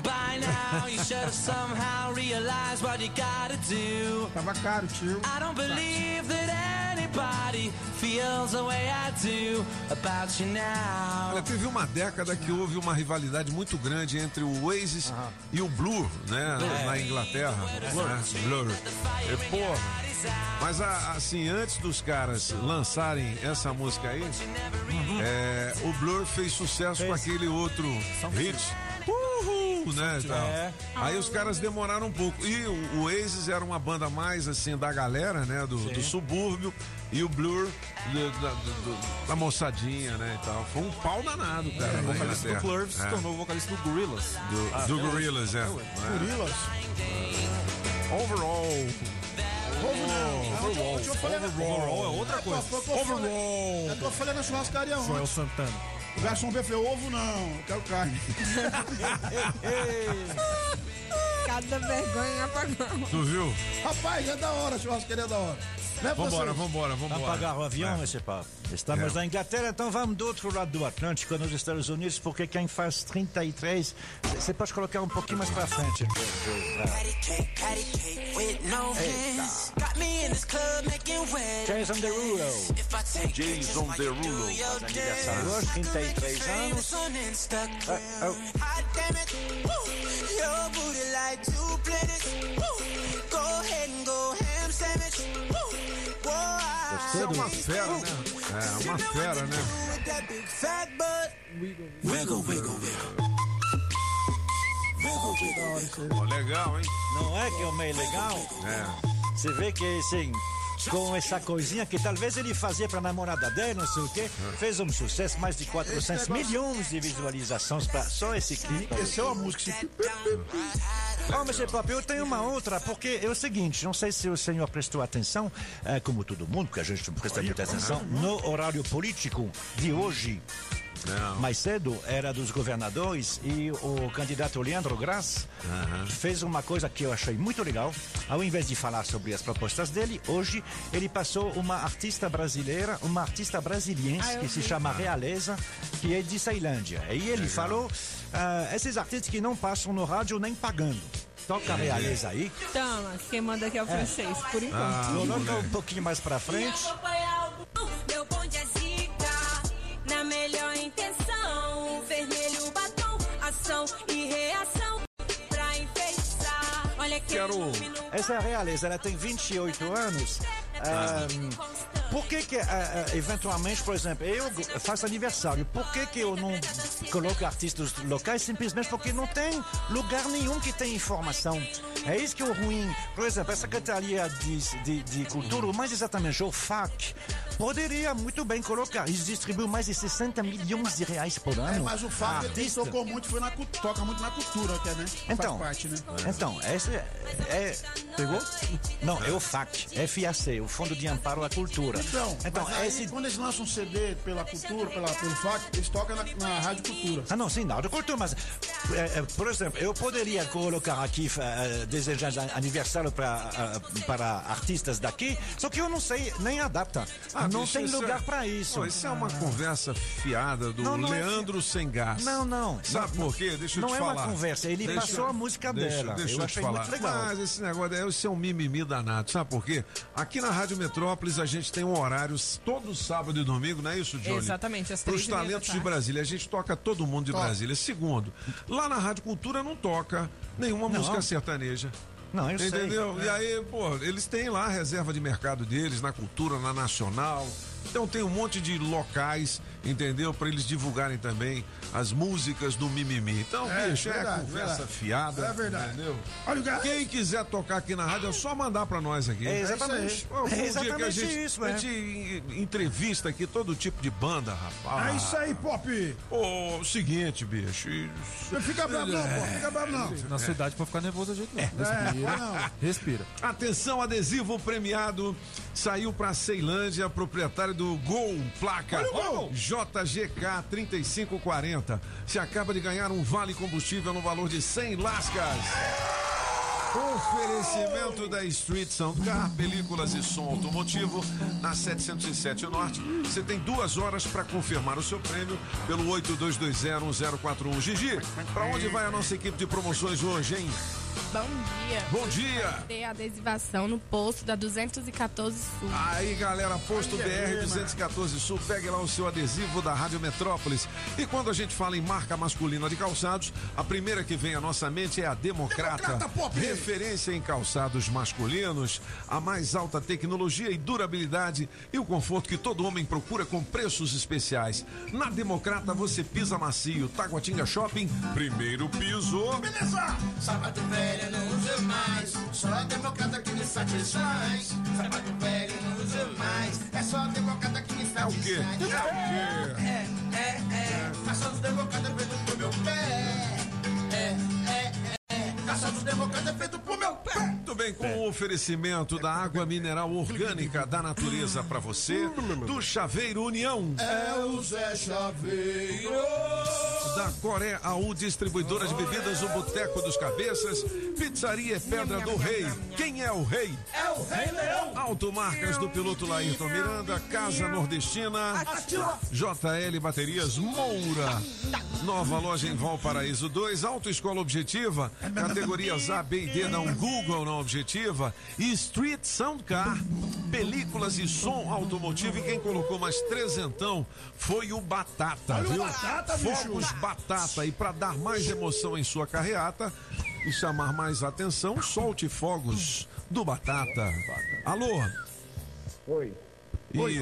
By now, you should have somehow realized what you gotta do. Tava caro, tio. I don't believe that anybody feels the way I do about you now. Olha, teve uma década que houve uma rivalidade muito grande entre o Oasis e o Blur, né? Na Inglaterra. né? Blur. E, porra. Mas assim, antes dos caras lançarem essa música aí, é, o Blur fez sucesso com aquele outro hit. Uhul, né? É. Aí os caras demoraram um pouco. E o, o Oasis era uma banda mais assim da galera, né? Do, do subúrbio. E o Blur do- da, do- da moçadinha, né? E tal. Foi um pau danado, cara. na O vocalista do. Blur se É. tornou o vocalista do Gorillaz. Do, Ah, hoje. Gorillaz, é. Gorilas. Overall. Não. Ontem eu- eu falei na- Overall é outra coisa. tô- tô- tô falando- Overall. Eu na churrascaria Joel ontem. Santana. O garçom e falou, ovo não, eu quero carne. Cada vergonha apagão. Tu viu? Rapaz, é da hora, a churrascaria é da hora. Leva Vambora, vocês. vambora, vambora. pagar o avião, É. esse pá. Estamos É. na Inglaterra, então vamos do outro lado do Atlântico, nos Estados Unidos, porque quem faz 33, você pode colocar um pouquinho mais pra frente. Wet. Jason Derulo. Jason Derulo. Aniversário hoje, 33 anos. Ah, oh. Two planets. Woo. Go ahead and go ham sandwich. Woo. Whoa, Você é uma fera, né? É, uma fera, né? Wiggle, wiggle, wiggle. Ó, legal, hein? Não é que é o meio legal? É. Você vê que, assim, com essa coisinha que talvez ele fazia pra namorada dele, não sei o quê. Fez um sucesso, mais de 400 milhões de visualizações pra só esse clipe. Esse é uma música assim. Oh, mas Pop, eu tenho uma outra, porque é o seguinte, não sei se o senhor prestou atenção, eh, como todo mundo, porque a gente presta muita atenção, no horário político de hoje, mais cedo, era dos governadores e o candidato Leandro Graz fez uma coisa que eu achei muito legal. Ao invés de falar sobre as propostas dele, hoje ele passou uma artista brasileira, uma artista brasiliense Ah, que se chama Realeza, que é de Ceilândia. E ele falou, ah, esses artistas que não passam no rádio nem pagando. Toca a Realeza aí. Toma, quem manda aqui é o francês, por enquanto. Coloca um pouquinho mais pra frente. Melhor intenção. Vermelho batom, ação e reação Quero. Essa é a Realeza, ela tem 28 anos. Ahn, por que que, ah, eventualmente, por exemplo, eu faço aniversário, por que que eu não coloco artistas locais simplesmente porque não tem lugar nenhum que tem informação? É isso que é o ruim. Por exemplo, a Secretaria de, de, de Cultura, ou mais exatamente o FAC, poderia muito bem colocar. Eles distribuem mais de 60 milhões de reais por ano. É, mas o é artista. tocou muito, foi na, toca muito na cultura, que é, né? Então, parte, né? então, esse é, é- Pegou? Não, é o FAC, FAC, o Fundo de Amparo à Cultura. Então, então aí, esse. quando eles lançam um CD pela cultura, pela, pelo FAC, eles tocam na, na Rádio Cultura. Ah, não, sim, não, de cultura, mas, é, é, por exemplo, eu poderia colocar aqui, eh, desejar aniversário pra, ah, para artistas daqui, só que eu não sei nem a data. Ah, não bicho, tem isso lugar é- pra isso. Pô, isso é uma conversa fiada do Não, não é Leandro Sem Gás. Não, não. Sabe Não, por quê? Deixa eu não te é falar. uma conversa, ele Deixa- passou a música deixa- dela. Deixa eu eu, te falar. Legal. Mas esse negócio é, é um mimimi danado. Sabe por quê? Aqui na Rádio Metrópolis a gente tem um horário todo sábado e domingo, não é isso, Johnny? Exatamente, às Para os talentos de. Brasília. A gente toca todo mundo de Toca. Brasília. Segundo, lá na Rádio Cultura não toca nenhuma Não. música sertaneja. Não, eu sei. Entendeu? É. E aí, pô, eles têm lá a reserva de mercado deles, na cultura, na nacional. Então tem um monte de locais, entendeu? Para eles divulgarem também as músicas do Mimimi. Então, É, bicho, é verdade, conversa verdade. fiada. É verdade. Entendeu? Olha o gar- Quem quiser tocar aqui na rádio é só mandar para nós aqui. É exatamente. É dia que a exatamente gente, isso, a é. gente en- entrevista aqui todo tipo de banda, rapaz. É isso aí, Pop! Ô, seguinte, bicho. Não fica bravo não, pô. Fica bravo não. Na sua idade pode ficar nervoso do jeito não. É, Respira. não. Respira. Atenção, adesivo premiado saiu para Ceilândia, proprietário do Gol, placa Olha o Gol. JGK 3540. Se acaba de ganhar um vale combustível no valor de 100 lascas. Oferecimento da Street Soundcar, películas e som automotivo na 707 Norte. Você tem duas horas para confirmar o seu prêmio pelo 82201041. Gigi, para onde vai a nossa equipe de promoções hoje, hein? Bom dia. Bom dia. Tem adesivação no posto da 214 Sul. Aí, galera, posto BR 214 Sul, pegue lá o seu adesivo da Rádio Metrópolis. E quando a gente fala em marca masculina de calçados, a primeira que vem à nossa mente é a Democrata. Democrata, Pop! Referência em calçados masculinos, a mais alta tecnologia e durabilidade e o conforto que todo homem procura com preços especiais. Na Democrata você pisa macio. Taguatinga Shopping, primeiro piso. Beleza! Sábado velho não uso mais, só a democrata que me satisfaz. Sábado velho não uso mais, é só a democrata que me É o quê? satisfaz. É o quê? É, é, é, caça dos democratas feito pro meu pé. É, é, é, caça dos democratas feito pro meu pé. Muito bem, com o oferecimento da água mineral orgânica da natureza para você, do Chaveiro União. É o Zé Chaveiro. Da Coré AU Distribuidora de Bebidas, o Boteco dos Cabeças, Pizzaria Pedra do Rei. Quem é o rei? É o Rei Leão. Automarcas do piloto Laírton Miranda, Casa Nordestina, JL Baterias Moura. Nova loja em Valparaíso 2, Autoescola Objetiva, categorias A, B e D dá um Google na Objetiva e Street Soundcar, películas e som automotivo e quem colocou mais trezentão foi o Batata, Olha o viu? Batata, bicho. Batata e para dar mais emoção em sua carreata e chamar mais atenção, solte fogos do Batata. Alô? Oi. Pois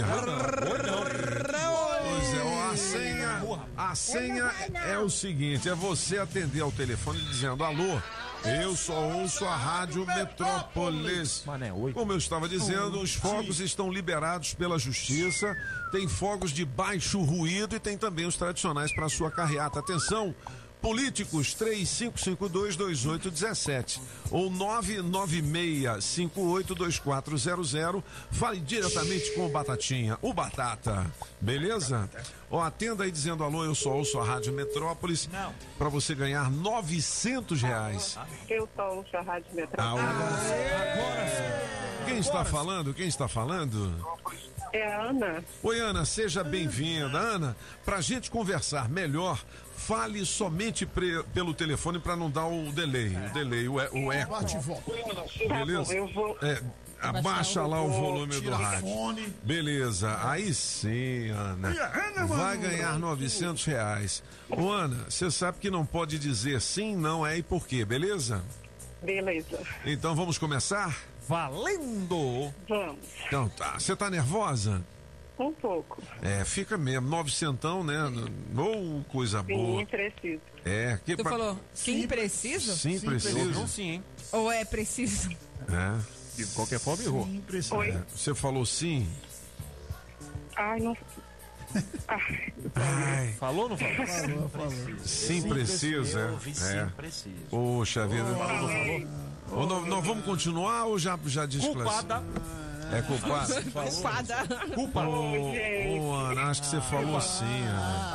é, ó, a senha, a senha é o seguinte, é você atender ao telefone dizendo alô Eu só ouço a Rádio Metrópolis. Como eu estava dizendo, os fogos estão liberados pela justiça. Tem fogos de baixo ruído e tem também os tradicionais para sua carreata. Atenção! Políticos 35522817 ou 996582400. Fale diretamente com o Batatinha, o Batata. Beleza? Ó, atenda aí dizendo alô, eu só ouço a Rádio Metrópolis. Para você ganhar 900 reais. Eu só ouço a Rádio Ah, Metrópolis. Quem está falando? Quem está falando? É a Ana. Oi, Ana, seja bem-vinda. Ana, pra gente conversar melhor, fale somente pre- pelo telefone para não dar o delay, o delay, o, e- o eco. Beleza? bom, eu vou. É, abaixa lá o volume do rádio. Beleza, aí sim, Ana. E Vai ganhar 900 reais. Ô, Ana, você sabe que não pode dizer sim, não é e por quê, beleza? Beleza. Então vamos começar? Valendo! Vamos. Então tá, você tá nervosa? Um pouco. É, fica mesmo, novecentão, né? Ou coisa boa. Sim, preciso. É, que Tu pra- falou sim, preciso? Sim, preciso. Não, sim, hein? Ou é preciso? É. De qualquer forma, errou. Oi? É, Você falou sim? Ai, não. Ai. Falou ou não falou? Falou, falou. Sim, precisa. Eu ouvi sim, é. preciso. Poxa vida. Falou, falou. Ô, nó- nós vamos continuar ou já, já desclassificou? Culpada. É culpada? Culpada. Culpa. Ô, ô, Ana, acho que você falou sim, Ana.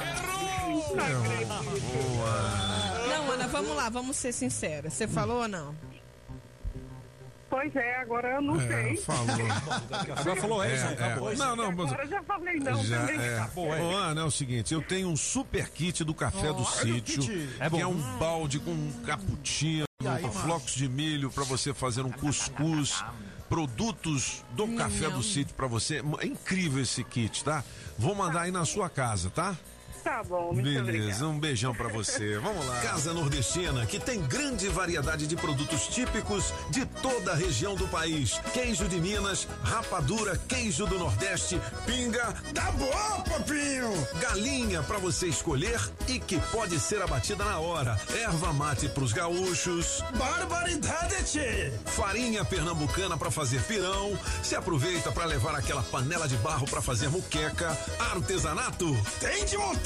Ô, Ana. Não, Ana, vamos lá, vamos ser sinceros. Você falou ou não? Pois é, agora eu não É, sei. falou. Agora falou é, É, já é. acabou. Não, não, mas- Agora eu já falei não Já também. é. Ô, Ana, é o seguinte, eu tenho um super kit do café do sítio, É que é um balde com um cappuccino, com flocos de milho para você fazer um cuscuz, produtos do café do sítio para você. É incrível esse kit, tá? Vou mandar aí na sua casa, tá? Tá bom, muito Beleza, obrigada. um beijão pra você. Vamos lá. Casa Nordestina, que tem grande variedade de produtos típicos de toda a região do país. Queijo de Minas, rapadura, queijo do Nordeste, pinga. Tá bom, papinho! Galinha pra você escolher e que pode ser abatida na hora. Erva mate pros gaúchos. Barbaridade, tchê! Farinha pernambucana pra fazer pirão. Se aproveita pra levar aquela panela de barro pra fazer muqueca. Artesanato. Tem de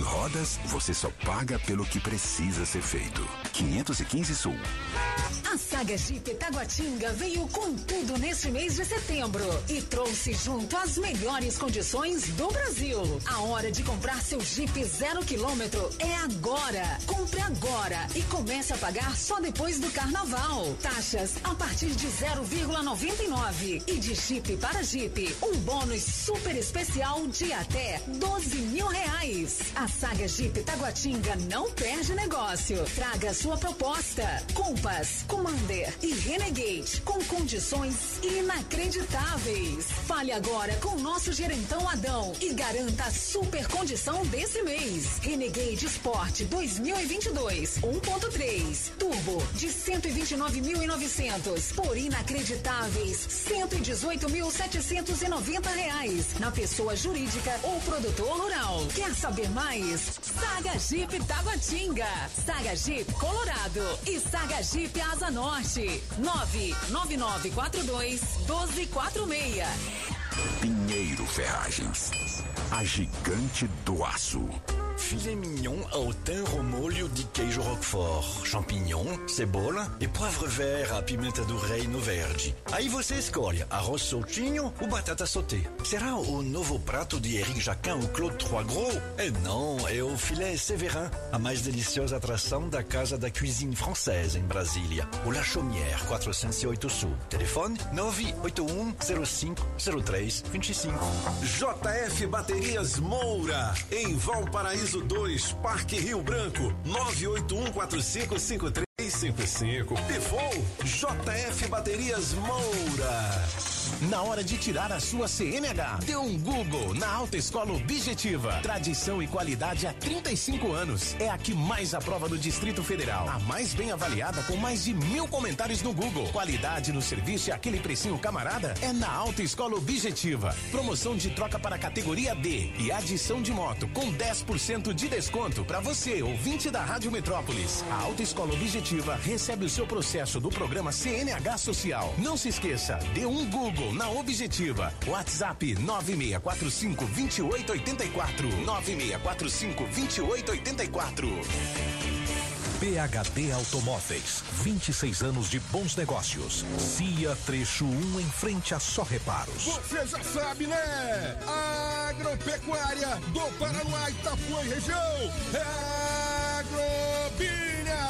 Na Multirodas, você só paga pelo que precisa ser feito. 515 Sul. A saga Jeep Taguatinga veio com tudo neste mês de setembro e trouxe junto as melhores condições do Brasil. A hora de comprar seu Jeep zero quilômetro é agora. Compre agora e comece a pagar só depois do carnaval. Taxas a partir de 0,99 e de Jeep para Jeep um bônus super especial de até 12 mil reais. A saga Jeep Taguatinga não perde negócio. Traga sua proposta. Compass, Commander e Renegade com condições inacreditáveis. Fale agora com nosso gerentão Adão e garanta a super condição desse mês. Renegade Sport 2022 1.3 Turbo de 129.900 por inacreditáveis 118.790 reais na pessoa jurídica ou produtor rural. Quer saber mais? Saga Jeep Taguatinga, Saga Jeep Colorado e Saga Jeep Asa Norte 99942 1246. Pinheiro Ferragens. A gigante do aço. Filet mignon ao thym ao molho de queijo roquefort, champignon, cebola e poivre vert à pimenta do reino verde. Aí você escolhe arroz soltinho ou batata sauté. Será o novo prato de Eric Jacquin ou Claude Trois Gros? É não, é o filé Séverin, a mais deliciosa atração da Casa da Cuisine Française em Brasília. O La Chaumière, 408 Sul. Telefone 981 05 03 25. JF Baterias Moura, em Valparaíso 2, Parque Rio Branco, 9814553 255. Pifou, JF Baterias Moura. Na hora de tirar a sua CNH, dê um Google na Alta Escola Objetiva. Tradição e qualidade há 35 anos. É a que mais aprova no Distrito Federal. A mais bem avaliada com mais de mil comentários no Google. Qualidade no serviço e aquele precinho camarada é na Alta Escola Objetiva. Promoção de troca para categoria D e adição de moto com 10% de desconto para você, ouvinte da Rádio Metrópolis. A Alta Escola Objetiva recebe o seu processo do programa CNH Social. Não se esqueça, dê um Google na Objetiva. WhatsApp 9645 2884. 9645 2884. PHD Automóveis, 26 anos de bons negócios. CIA Trecho 1 em frente a Só Reparos. Você já sabe, né? Agropecuária do Paraná, Itapuã e região. É Agrobinha.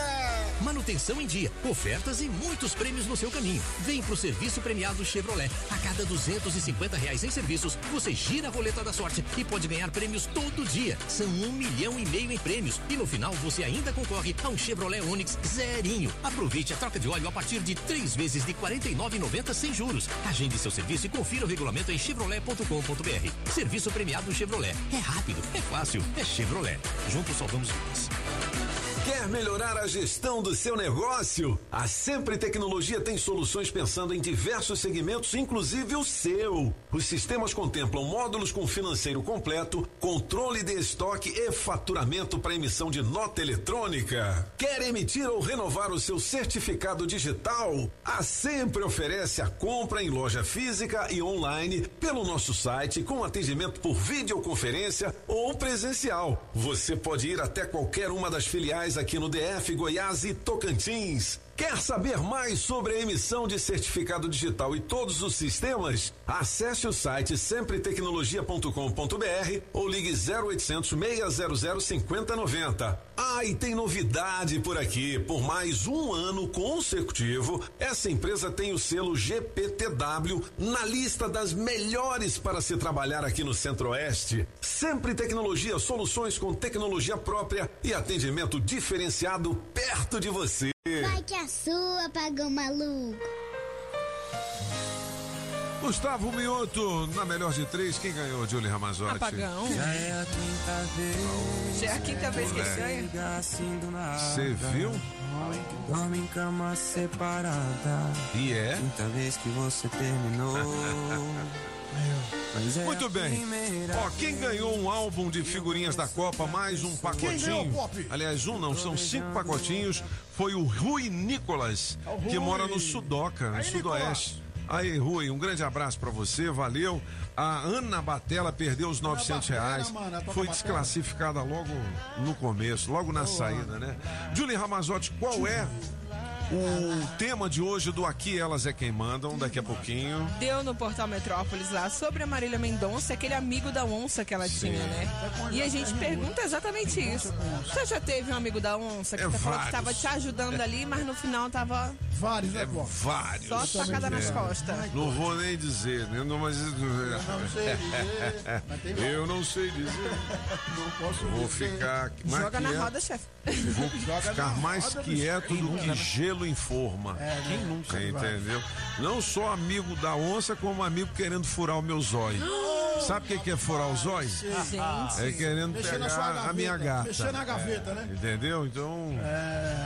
Agrobinha. Manutenção em dia, ofertas e muitos prêmios no seu caminho. Vem pro serviço premiado Chevrolet. A cada 250 reais em serviços, você gira a roleta da sorte e pode ganhar prêmios todo dia. São um milhão e meio em prêmios. E no final você ainda concorre a um Chevrolet Onix zerinho. Aproveite a troca de óleo a partir de três vezes de R$ 49,90 sem juros. Agende seu serviço e confira o regulamento em chevrolet.com.br. Serviço premiado Chevrolet. É rápido, é fácil, é Chevrolet. Juntos salvamos vidas. Quer melhorar a gestão do seu negócio? A Sempre Tecnologia tem soluções pensando em diversos segmentos, inclusive o seu. Os sistemas contemplam módulos com financeiro completo, controle de estoque e faturamento para emissão de nota eletrônica. Quer emitir ou renovar o seu certificado digital? A Sempre oferece a compra em loja física e online pelo nosso site com atendimento por videoconferência ou presencial. Você pode ir até qualquer uma das filiais aqui no DF, Goiás e Tocantins. Quer saber mais sobre a emissão de certificado digital e todos os sistemas? Acesse o site sempretecnologia.com.br ou ligue 0800 600 5090. Ah, e tem novidade por aqui. Por mais um ano consecutivo, essa empresa tem o selo GPTW na lista das melhores para se trabalhar aqui no Centro-Oeste. Sempre Tecnologia, soluções com tecnologia própria e atendimento diferenciado perto de você. Vai que a sua pagou maluco. Gustavo Mioto, na melhor de três, quem ganhou, Julie Ramazotti? Apagão. Já é a quinta vez. Já é a quinta vez que ganha. Você viu? Dorme em cama separada. E é? Quinta vez que você terminou. Mas é Muito bem. Ó, quem ganhou um álbum de figurinhas da Copa, mais um pacotinho. ganhou, Pop? Aliás, um não, são cinco pacotinhos. Foi o Rui Nicolas, que Rui. mora no Sudoca, no Aí, Sudoeste. Aí, Rui, um grande abraço pra você, valeu. A Ana Batela perdeu os 900 Batela, reais. Toca Foi desclassificada logo no começo, logo na saída, né? Julie Ramazotti, qual é o tema de hoje do Aqui Elas é Quem Mandam, daqui a pouquinho? Deu no portal Metrópolis lá sobre a Marília Mendonça, aquele amigo da onça que ela tinha, né? E a gente pergunta exatamente isso. Você já teve um amigo da onça que É tá falando que tava te ajudando ali, mas no final tava. Vários, É vários. Só facada nas É. costas. Não vou nem dizer, né? Não, mas... Eu não sei dizer, Eu não sei dizer. Não posso Vou dizer. ficar mais Joga na roda, chefe. Vou Joga ficar mais roda, quieto do que gelo em forma. É, né? Quem nunca, Você entendeu? Não só amigo da onça, como amigo querendo furar o meu zóio. Sabe o que que é furar o zóio? Gente. É querendo Mexer pegar a minha gaveta, gata. mexer na gaveta, né? Entendeu? Então,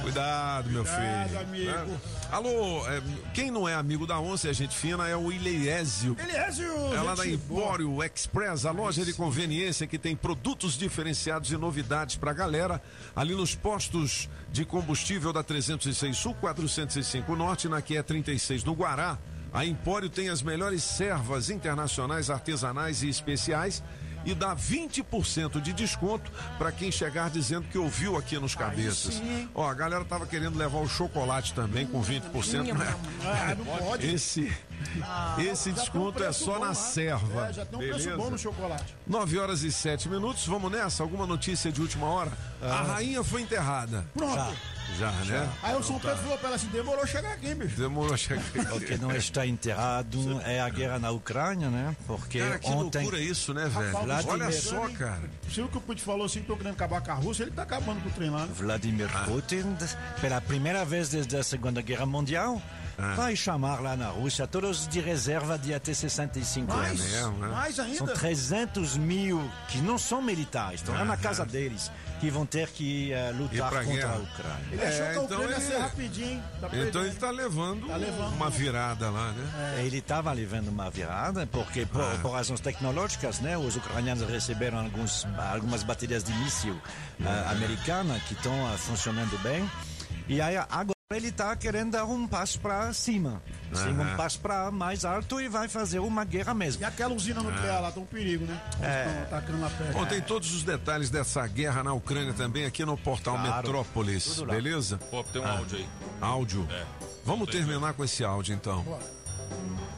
cuidado, meu Cuidado, filho. amigo. né? Alô, é, quem não é amigo da onça e a gente fina é o Ileésio. Eliésio, É lá da gente boa. Empório Express, a loja de conveniência que tem produtos diferenciados e novidades pra galera. Ali nos postos de combustível da 306 Sul, 405 Norte, na QE 36 no Guará. A Empório tem as melhores servas internacionais, artesanais e especiais. e dá 20% de desconto para quem chegar dizendo que ouviu aqui nos cabeças. sim. Ó, a galera tava querendo levar o chocolate também com 20%, né? Ah, não pode. Esse, Ah, esse já tem um desconto é preço só bom na lá. serva. É, já tem um preço beleza? bom no chocolate. 9 horas e 7 minutos, vamos nessa? Alguma notícia de última hora? A rainha foi enterrada. Pronto. Já, né? Aí o São Então Pedro tá. falou pra ela assim: demorou chegar aqui, bicho. Demorou a chegar O que não está enterrado é a guerra na Ucrânia, né? Porque Cara, que ontem. loucura isso, né, velho? Rapaz, Olha só, cara. Se o que o Putin falou assim, tô querendo acabar com a Rússia, ele tá acabando com o trem lá. né? Vladimir Putin, pela primeira vez desde a Segunda Guerra Mundial, vai chamar lá na Rússia todos de reserva de até 65 Mais? anos. É mesmo, né? Mais ainda? São 300 mil que não são militares, estão lá na casa deles, que vão ter que eh, lutar contra guerra. a Ucrânia. Ele achou que a então Ucrânia ia ele- ser rapidinho? Tá Então perdendo. ele tá levando, Tá levando uma um- virada lá, né? Ele estava levando uma virada, porque por, Ah. por razões tecnológicas, né, os ucranianos receberam alguns, algumas baterias de míssil ah, americanas que estão ah, funcionando bem. E aí agora ele está querendo dar um passo para cima, assim, um passo para mais alto e vai fazer uma guerra mesmo. E aquela usina nuclear lá, tá um perigo, né? É. Eles estão atacando na pedra. Bom, tem todos os detalhes dessa guerra na Ucrânia também aqui no portal Claro, Metrópolis, beleza? Pô, tem um Ah, áudio aí. Áudio? É. Vamos terminar com esse áudio então.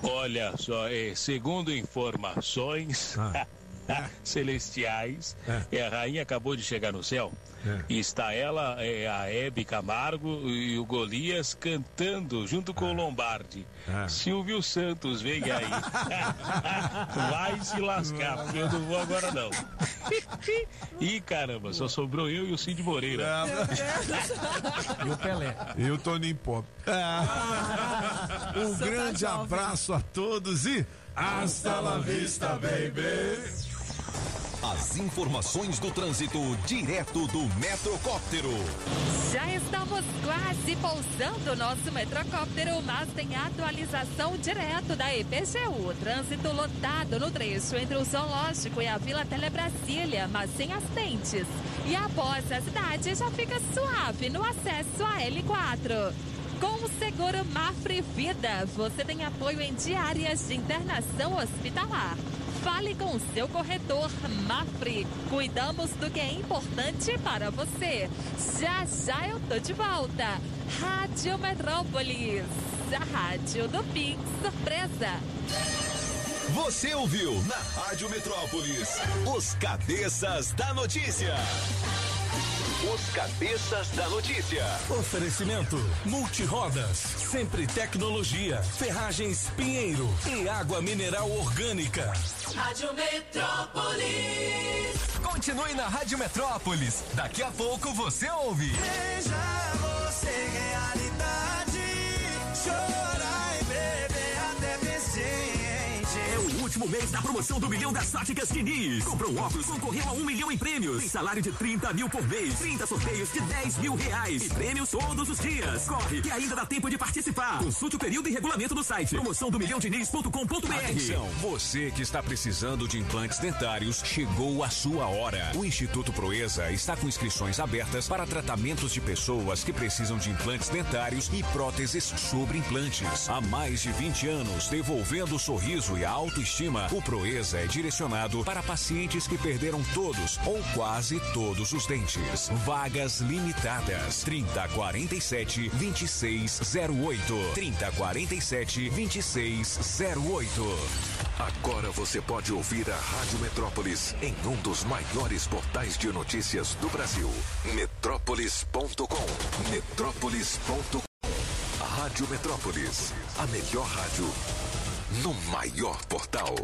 Olha só, é, segundo informações celestiais, é, a rainha acabou de chegar no céu. E está ela, é, a Hebe Camargo e o Golias cantando junto com o Lombardi. Silvio Santos, vem aí. Vai se lascar, porque eu não vou agora não. Ih, caramba, só sobrou eu e o Cid Moreira. E o Pelé. E o Toninho Pop. Um grande abraço a todos e hasta la vista, baby. As informações do trânsito direto do Metrocóptero. Já estamos quase pousando o nosso metrocóptero, mas tem atualização direto da EPGU. Trânsito lotado no trecho entre o Zoológico e a Vila Telebrasília, mas sem acidentes. E após a cidade já fica suave no acesso à L4. Com o seguro Mafre Vida, você tem apoio em diárias de internação hospitalar. Fale com seu corretor Mafre. Cuidamos do que é importante para você. Já já eu tô de volta. Rádio Metrópolis, a rádio do Pix Surpresa. Você ouviu na Rádio Metrópolis os cabeças da notícia. Os cabeças da notícia. Oferecimento Multirodas, sempre tecnologia, ferragens Pinheiro e água mineral orgânica. Rádio Metrópolis. Continue na Rádio Metrópolis. Daqui a pouco você ouve. Veja você realidade. Chorar O último mês da promoção do milhão das óticas Diniz. Comprou um óculos, concorreu a um milhão em prêmios. Tem salário de 30 mil por mês, 30 sorteios de 10 mil reais. E prêmios todos os dias. Corre, que ainda dá tempo de participar. Consulte o período e regulamento no site. Promoção do milhão diniz.com.br. Você que está precisando de implantes dentários, chegou a sua hora. O Instituto Proeza está com inscrições abertas para tratamentos de pessoas que precisam de implantes dentários e próteses sobre implantes. Há mais de 20 anos, devolvendo o sorriso e a autoestima, o Proeza é direcionado para pacientes que perderam todos ou quase todos os dentes. Vagas limitadas. 3047 2608. 3047 2608. Agora você pode ouvir a Rádio Metrópolis em um dos maiores portais de notícias do Brasil. Metrópolis.com. Metrópolis.com. Rádio Metrópolis. A melhor rádio no maior portal.